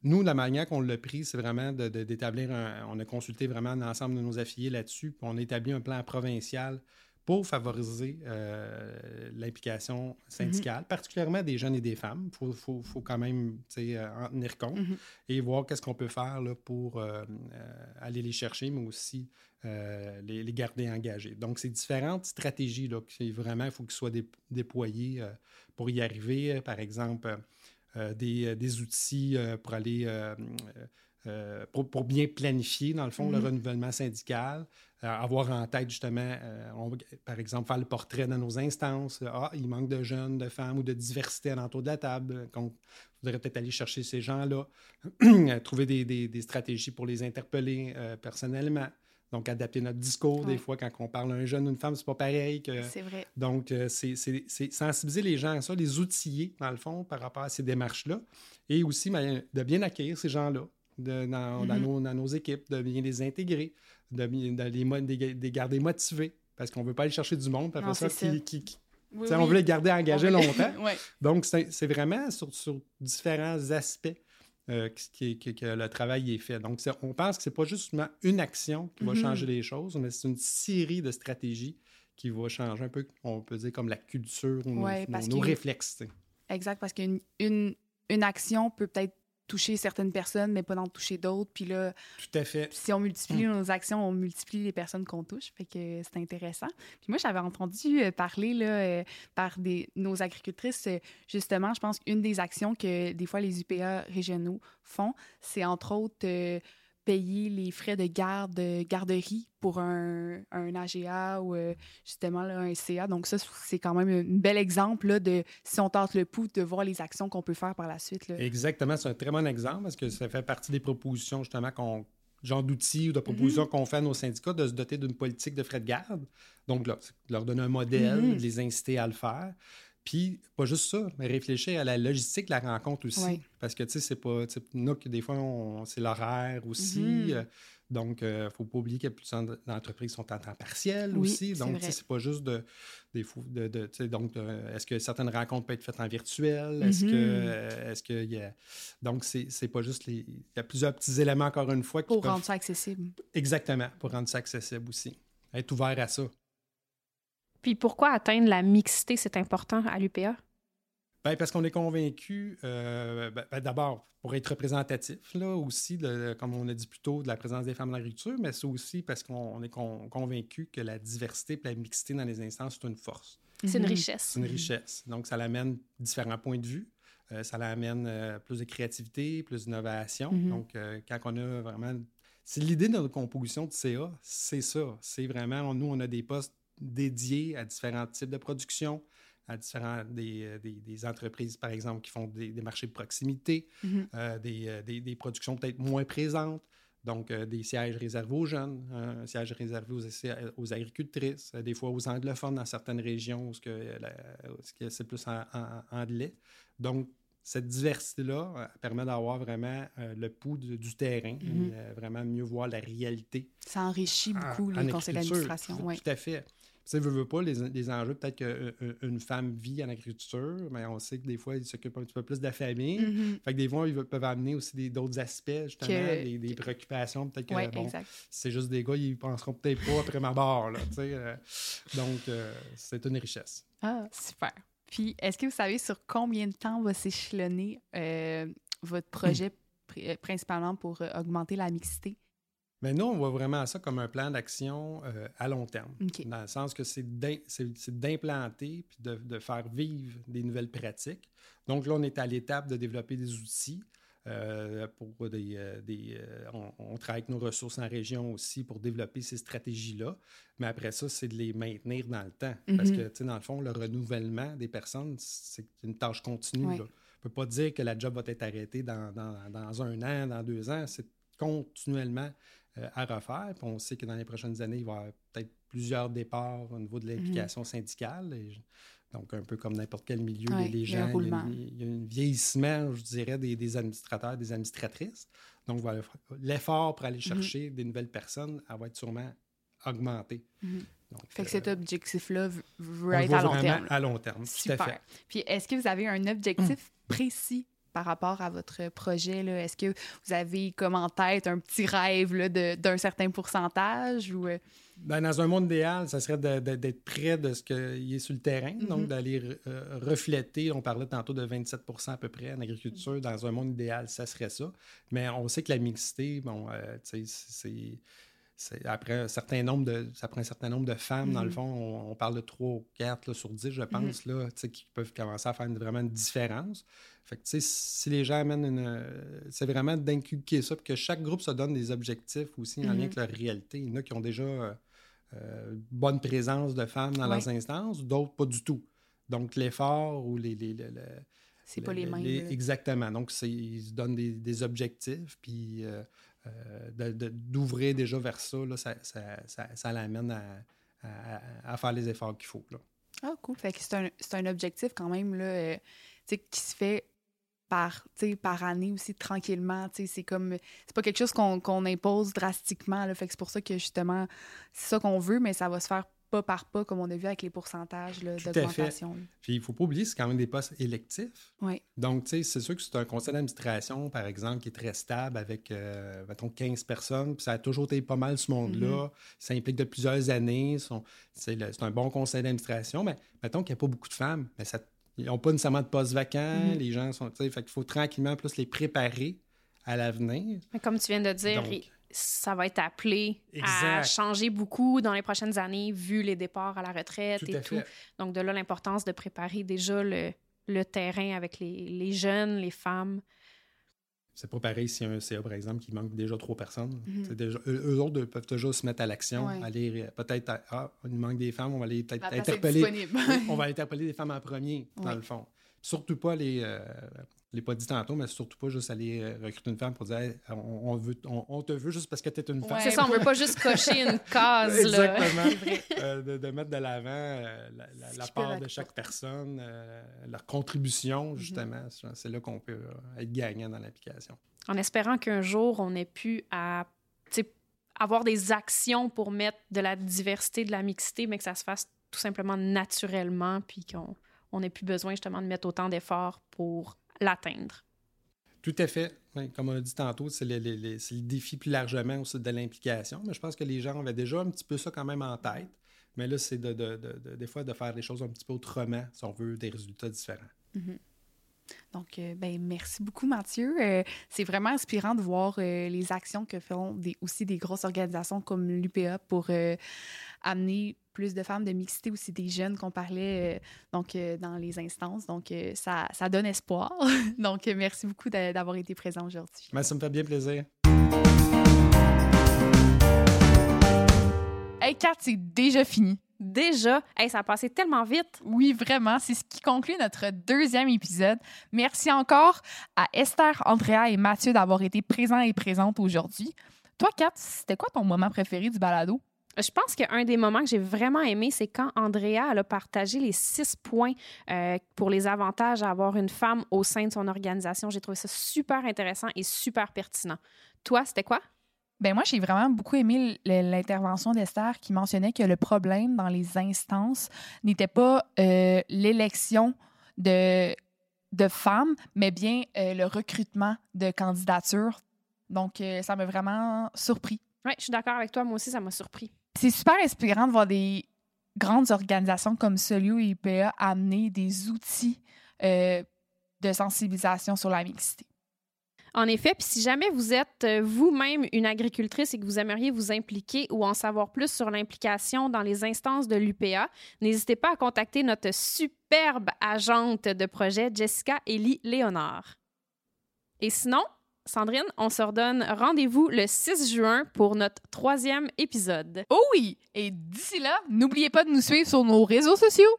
nous, la manière qu'on l'a pris, c'est vraiment d'établir un. On a consulté vraiment l'ensemble de nos affiliés là-dessus, puis on a établi un plan provincial pour favoriser euh, l'implication syndicale, mm-hmm. particulièrement des jeunes et des femmes. Il faut, faut, quand même euh, en tenir compte mm-hmm. et voir qu'est-ce qu'on peut faire là, pour aller les chercher, mais aussi les, les, garder engagés. Donc, c'est différentes stratégies là, qui vraiment, il faut qu'elles soient déployées pour y arriver, par exemple, euh, euh, des, euh, des, outils pour aller pour, bien planifier, dans le fond, le mm-hmm. renouvellement syndical, avoir en tête justement, par exemple, faire le portrait dans nos instances. Ah, il manque de jeunes, de femmes ou de diversité l'entour de la table. On voudrait peut-être aller chercher ces gens-là, trouver des, des, des, stratégies pour les interpeller personnellement. Donc, adapter notre discours, des fois, quand on parle à un jeune ou une femme, c'est pas pareil. que C'est vrai. Donc, euh, c'est sensibiliser les gens à ça, les outiller, dans le fond, par rapport à ces démarches-là. Et aussi, ben, de bien accueillir ces gens-là dans, dans, mm-hmm. nos, dans, nos, équipes, de bien les intégrer, de, de les, de garder motivés, parce qu'on ne veut pas aller chercher du monde, après ça, qui, on veut les garder engagés longtemps. Donc, c'est vraiment sur, sur différents aspects euh, que, le travail est fait. Donc, on pense que ce n'est pas justement une action qui va mm-hmm. changer les choses, mais c'est une série de stratégies qui va changer un peu, on peut dire, comme la culture ou nos, réflexes. Exact, parce qu'une une, une action peut peut-être toucher certaines personnes, mais pas d'en toucher d'autres. Puis là, Tout à fait. si on multiplie mm. nos actions, on multiplie les personnes qu'on touche. Fait que c'est intéressant. Puis moi, j'avais entendu euh, parler là, euh, par des, nos agricultrices, euh, justement, je pense qu'une des actions que des fois les UPA régionaux font, c'est entre autres payer les frais de garde, garderie pour un, un AGA ou euh, justement là, un CA. Donc ça, c'est quand même un bel exemple là, de, si on tente le pouls, de voir les actions qu'on peut faire par la suite. Là. Exactement, c'est un très bon exemple parce que ça fait partie des propositions justement qu'on genre d'outils ou de propositions mm-hmm. qu'on fait à nos syndicats de se doter d'une politique de frais de garde. Donc, là, leur donner un modèle, mm-hmm. les inciter à le faire. Puis, pas juste ça, mais réfléchir à la logistique de la rencontre aussi. Parce que, tu sais, c'est pas. Nous, des fois, c'est l'horaire aussi. Mm-hmm. Euh, donc, il euh, ne faut pas oublier que plusieurs d'entreprises sont en temps partiel aussi. Donc, c'est pas juste de. Des de, de donc, est-ce que certaines rencontres peuvent être faites en virtuel? Est-ce que. Mm-hmm. est-ce que y a... Donc, c'est pas juste les. Il y a plusieurs petits éléments, encore une fois. Qui pour rendre ça accessible. Exactement, pour rendre ça accessible aussi. Être ouvert à ça. Puis pourquoi atteindre la mixité, c'est important à l'UPA? Bien, parce qu'on est convaincu, euh, ben, ben, d'abord, pour être représentatif, là, aussi, de, comme on a dit plus tôt, de la présence des femmes dans l'agriculture, mais c'est aussi parce qu'on est convaincu que la diversité et la mixité dans les instances, c'est une force. C'est une mhm. richesse. C'est une richesse. Donc, ça l'amène différents points de vue. euh, ça l'amène euh, plus de créativité, plus d'innovation. Mhm. Donc, euh, quand on a vraiment... C'est l'idée de notre composition de CA, c'est ça. C'est vraiment, nous, on a des postes dédiés à différents types de production, à différents des, euh, des, des entreprises, par exemple, qui font des, des marchés de proximité, Mhm. euh, des, euh, des, des productions peut-être moins présentes. Donc, euh, des sièges réservés aux jeunes, hein, un siège réservé aux, aux agricultrices, euh, des fois aux anglophones dans certaines régions où ce que, la- où ce c'est plus en, en- anglais. Donc, cette diversité-là permet d'avoir vraiment euh, le pouls du, du terrain, Mhm. et, euh, vraiment mieux voir la réalité Ça enrichit beaucoup en- les conseils d'administration. Tout Ouais. à fait. Sais, veux, veux pas, les, les enjeux, peut-être qu'une femme vit en agriculture, mais on sait que des fois, ils s'occupent un petit peu plus de la famille. Mhm. Fait que des fois, ils peuvent amener aussi d'autres aspects, justement, Que- des, des préoccupations. Peut-être que, Ouais, bon, c'est juste des gars, ils penseront peut-être pas après ma barre, là, tu sais. euh, donc, euh, c'est une richesse. Ah, super. Puis, est-ce que vous savez sur combien de temps va s'échelonner euh, votre projet pr- principalement pour augmenter la mixité? Mais nous, on voit vraiment ça comme un plan d'action euh, à long terme. Dans le sens que c'est d'im- c'est- c'est d'implanter puis de, de faire vivre des nouvelles pratiques. Donc là, on est à l'étape de développer des outils. euh, pour des, euh, des, on, on travaille avec nos ressources en région aussi pour développer ces stratégies-là. Mais après ça, c'est de les maintenir dans le temps. Parce Mhm. que, tu sais, dans le fond, le renouvellement des personnes, c'est une tâche continue. Ouais. là. On ne peut pas dire que la job va être arrêtée dans, dans- dans un an, dans deux ans. C'est continuellement euh, à refaire. Puis on sait que dans les prochaines années, il va y avoir peut-être plusieurs départs au niveau de l'implication syndicale. Et je- donc, un peu comme n'importe quel milieu, Ouais, les, les le gens, il y, a roulement. une, il y a un vieillissement, je dirais, des, des administrateurs, des administratrices. Donc, voilà, l'effort pour Mhm. aller chercher des nouvelles personnes elle va être sûrement augmenté. Mhm. Donc, Fait que euh, cet objectif-là v- on veut le être à long terme. À long terme, tout à fait. Super. Puis, est-ce que vous avez un objectif précis? Par rapport à votre projet? Est-ce que vous avez comme en tête un petit rêve d'un certain pourcentage? Ou, euh, Ben, dans un monde idéal, ça serait d'être près de ce qui est sur le terrain, Mhm. donc d'aller euh, refléter, on parlait tantôt de 27% à peu près en agriculture, dans un monde idéal, ça serait ça. Mais on sait que la mixité, bon, euh, c'est... Après un certain nombre de, ça prend un certain nombre de femmes, dans le Mhm. fond, on, on parle de 3 ou 4 là, sur 10, je pense, là, tu sais, qui peuvent commencer à faire une- vraiment une différence. Fait que, tu sais, si les gens amènent une. euh, C'est vraiment d'inculquer ça, puis que chaque groupe se donne des objectifs aussi en lien Mhm. avec leur réalité. Il y en a qui ont déjà euh, euh, bonne présence de femmes dans leurs instances, d'autres pas du tout. Donc, l'effort ou les. les, les- les- c'est pas le- les mêmes? là? exactement. Donc, ils se donnent des, des objectifs, puis euh, d'ouvrir déjà vers ça, là, ça, ça, ça, ça l'amène à, à- faire les efforts qu'il faut. Ah, cool. Fait que c'est un, un objectif quand même là, euh, qui se fait par, par année aussi tranquillement. C'est comme c'est pas quelque chose qu'on impose drastiquement. Fait que c'est pour ça que justement, c'est ça qu'on veut, mais ça va se faire pas par pas, comme on a vu avec les pourcentages d'augmentation. Puis, il ne faut pas oublier, c'est quand même des postes électifs. Oui. Donc, tu sais, c'est sûr que c'est un conseil d'administration, par exemple, qui est très stable avec, euh, mettons, 15 personnes. Puis ça a toujours été pas mal ce monde-là. Ça implique de plusieurs années. C'est un bon conseil d'administration. Mais mettons qu'il n'y a pas beaucoup de femmes. Mais ça, ils n'ont pas nécessairement de poste vacant. Mhm. Les gens sont. tu sais, Fait qu'il faut tranquillement plus les préparer à l'avenir. Comme tu viens de dire, Donc- ça va être appelé à changer beaucoup dans les prochaines années, vu les départs à la retraite Tout et tout. fait. Donc, de là, l'importance de préparer déjà le, le terrain avec les, les jeunes, les femmes. C'est pas pareil si un CA, par exemple, qui manque déjà trois personnes. Déjà, eux, eux autres peuvent toujours se mettre à l'action, Ouais. aller euh, peut-être, ah, il manque des femmes, on va aller peut-être interpeller. on va interpeller les femmes en premier, dans le fond. Surtout pas les. Euh, l'ai pas dit tantôt, mais surtout pas juste aller euh, recruter une femme pour dire Hey, on, on veut, on, on te veut juste parce que tu es une femme. Ouais. C'est ça, on veut pas juste cocher une case. là. Exactement. Euh, de, de mettre de l'avant euh, la, part de chaque personne, euh, leur contribution, justement. C'est- C'est là qu'on peut euh, être gagnant dans l'application. En espérant qu'un jour, on ait pu à, avoir des actions pour mettre de la diversité, de la mixité, mais que ça se fasse tout simplement naturellement, puis qu'on on n'ait plus besoin justement de mettre autant d'efforts pour l'atteindre. Tout à fait. Oui, comme on a dit tantôt, c'est le, le- le- c'est le défi plus largement aussi de l'implication. Mais je pense que les gens avaient déjà un petit peu ça quand même en tête. Mais là, c'est de, de- de- de- des fois de faire les choses un petit peu autrement si on veut des résultats différents. Donc, euh, ben, merci beaucoup, Mathieu. Euh, c'est vraiment inspirant de voir euh, les actions que font des, aussi des grosses organisations comme l'UPA pour euh, amener plus de femmes, de mixité aussi des jeunes qu'on parlait euh, donc, euh, dans les instances. Donc, euh, ça, ça donne espoir. donc, merci beaucoup d'avoir été présent aujourd'hui. Ben, ça me fait bien plaisir. Hey, Kat, c'est déjà fini. Déjà, hey, ça a passé tellement vite. Oui, vraiment. C'est ce qui conclut notre deuxième épisode. Merci encore à Esther, Andrea et Mathieu d'avoir été présents et présentes aujourd'hui. Toi, Kat, c'était quoi ton moment préféré du balado? Je pense qu'un des moments que j'ai vraiment aimé, c'est quand Andrea elle a partagé les six points euh, pour les avantages à avoir une femme au sein de son organisation. J'ai trouvé ça super intéressant et super pertinent. Toi, c'était quoi? Ben moi, j'ai vraiment beaucoup aimé l'intervention d'Esther qui mentionnait que le problème dans les instances n'était pas euh, l'élection de, de femmes, mais bien euh, le recrutement de candidatures. Donc, ça m'a vraiment surpris. Oui, je suis d'accord avec toi. Moi aussi, ça m'a surpris. C'est super inspirant de voir des grandes organisations comme Solio et IPA amener des outils de sensibilisation sur la mixité. En effet, puis si jamais vous êtes euh, vous-même une agricultrice et que vous aimeriez vous impliquer ou en savoir plus sur l'implication dans les instances de l'UPA, n'hésitez pas à contacter notre superbe agente de projet, Jessica Elie Léonard. Et sinon, Sandrine, on se redonne rendez-vous le 6 juin pour notre troisième épisode. Oh oui! Et d'ici là, n'oubliez pas de nous suivre sur nos réseaux sociaux.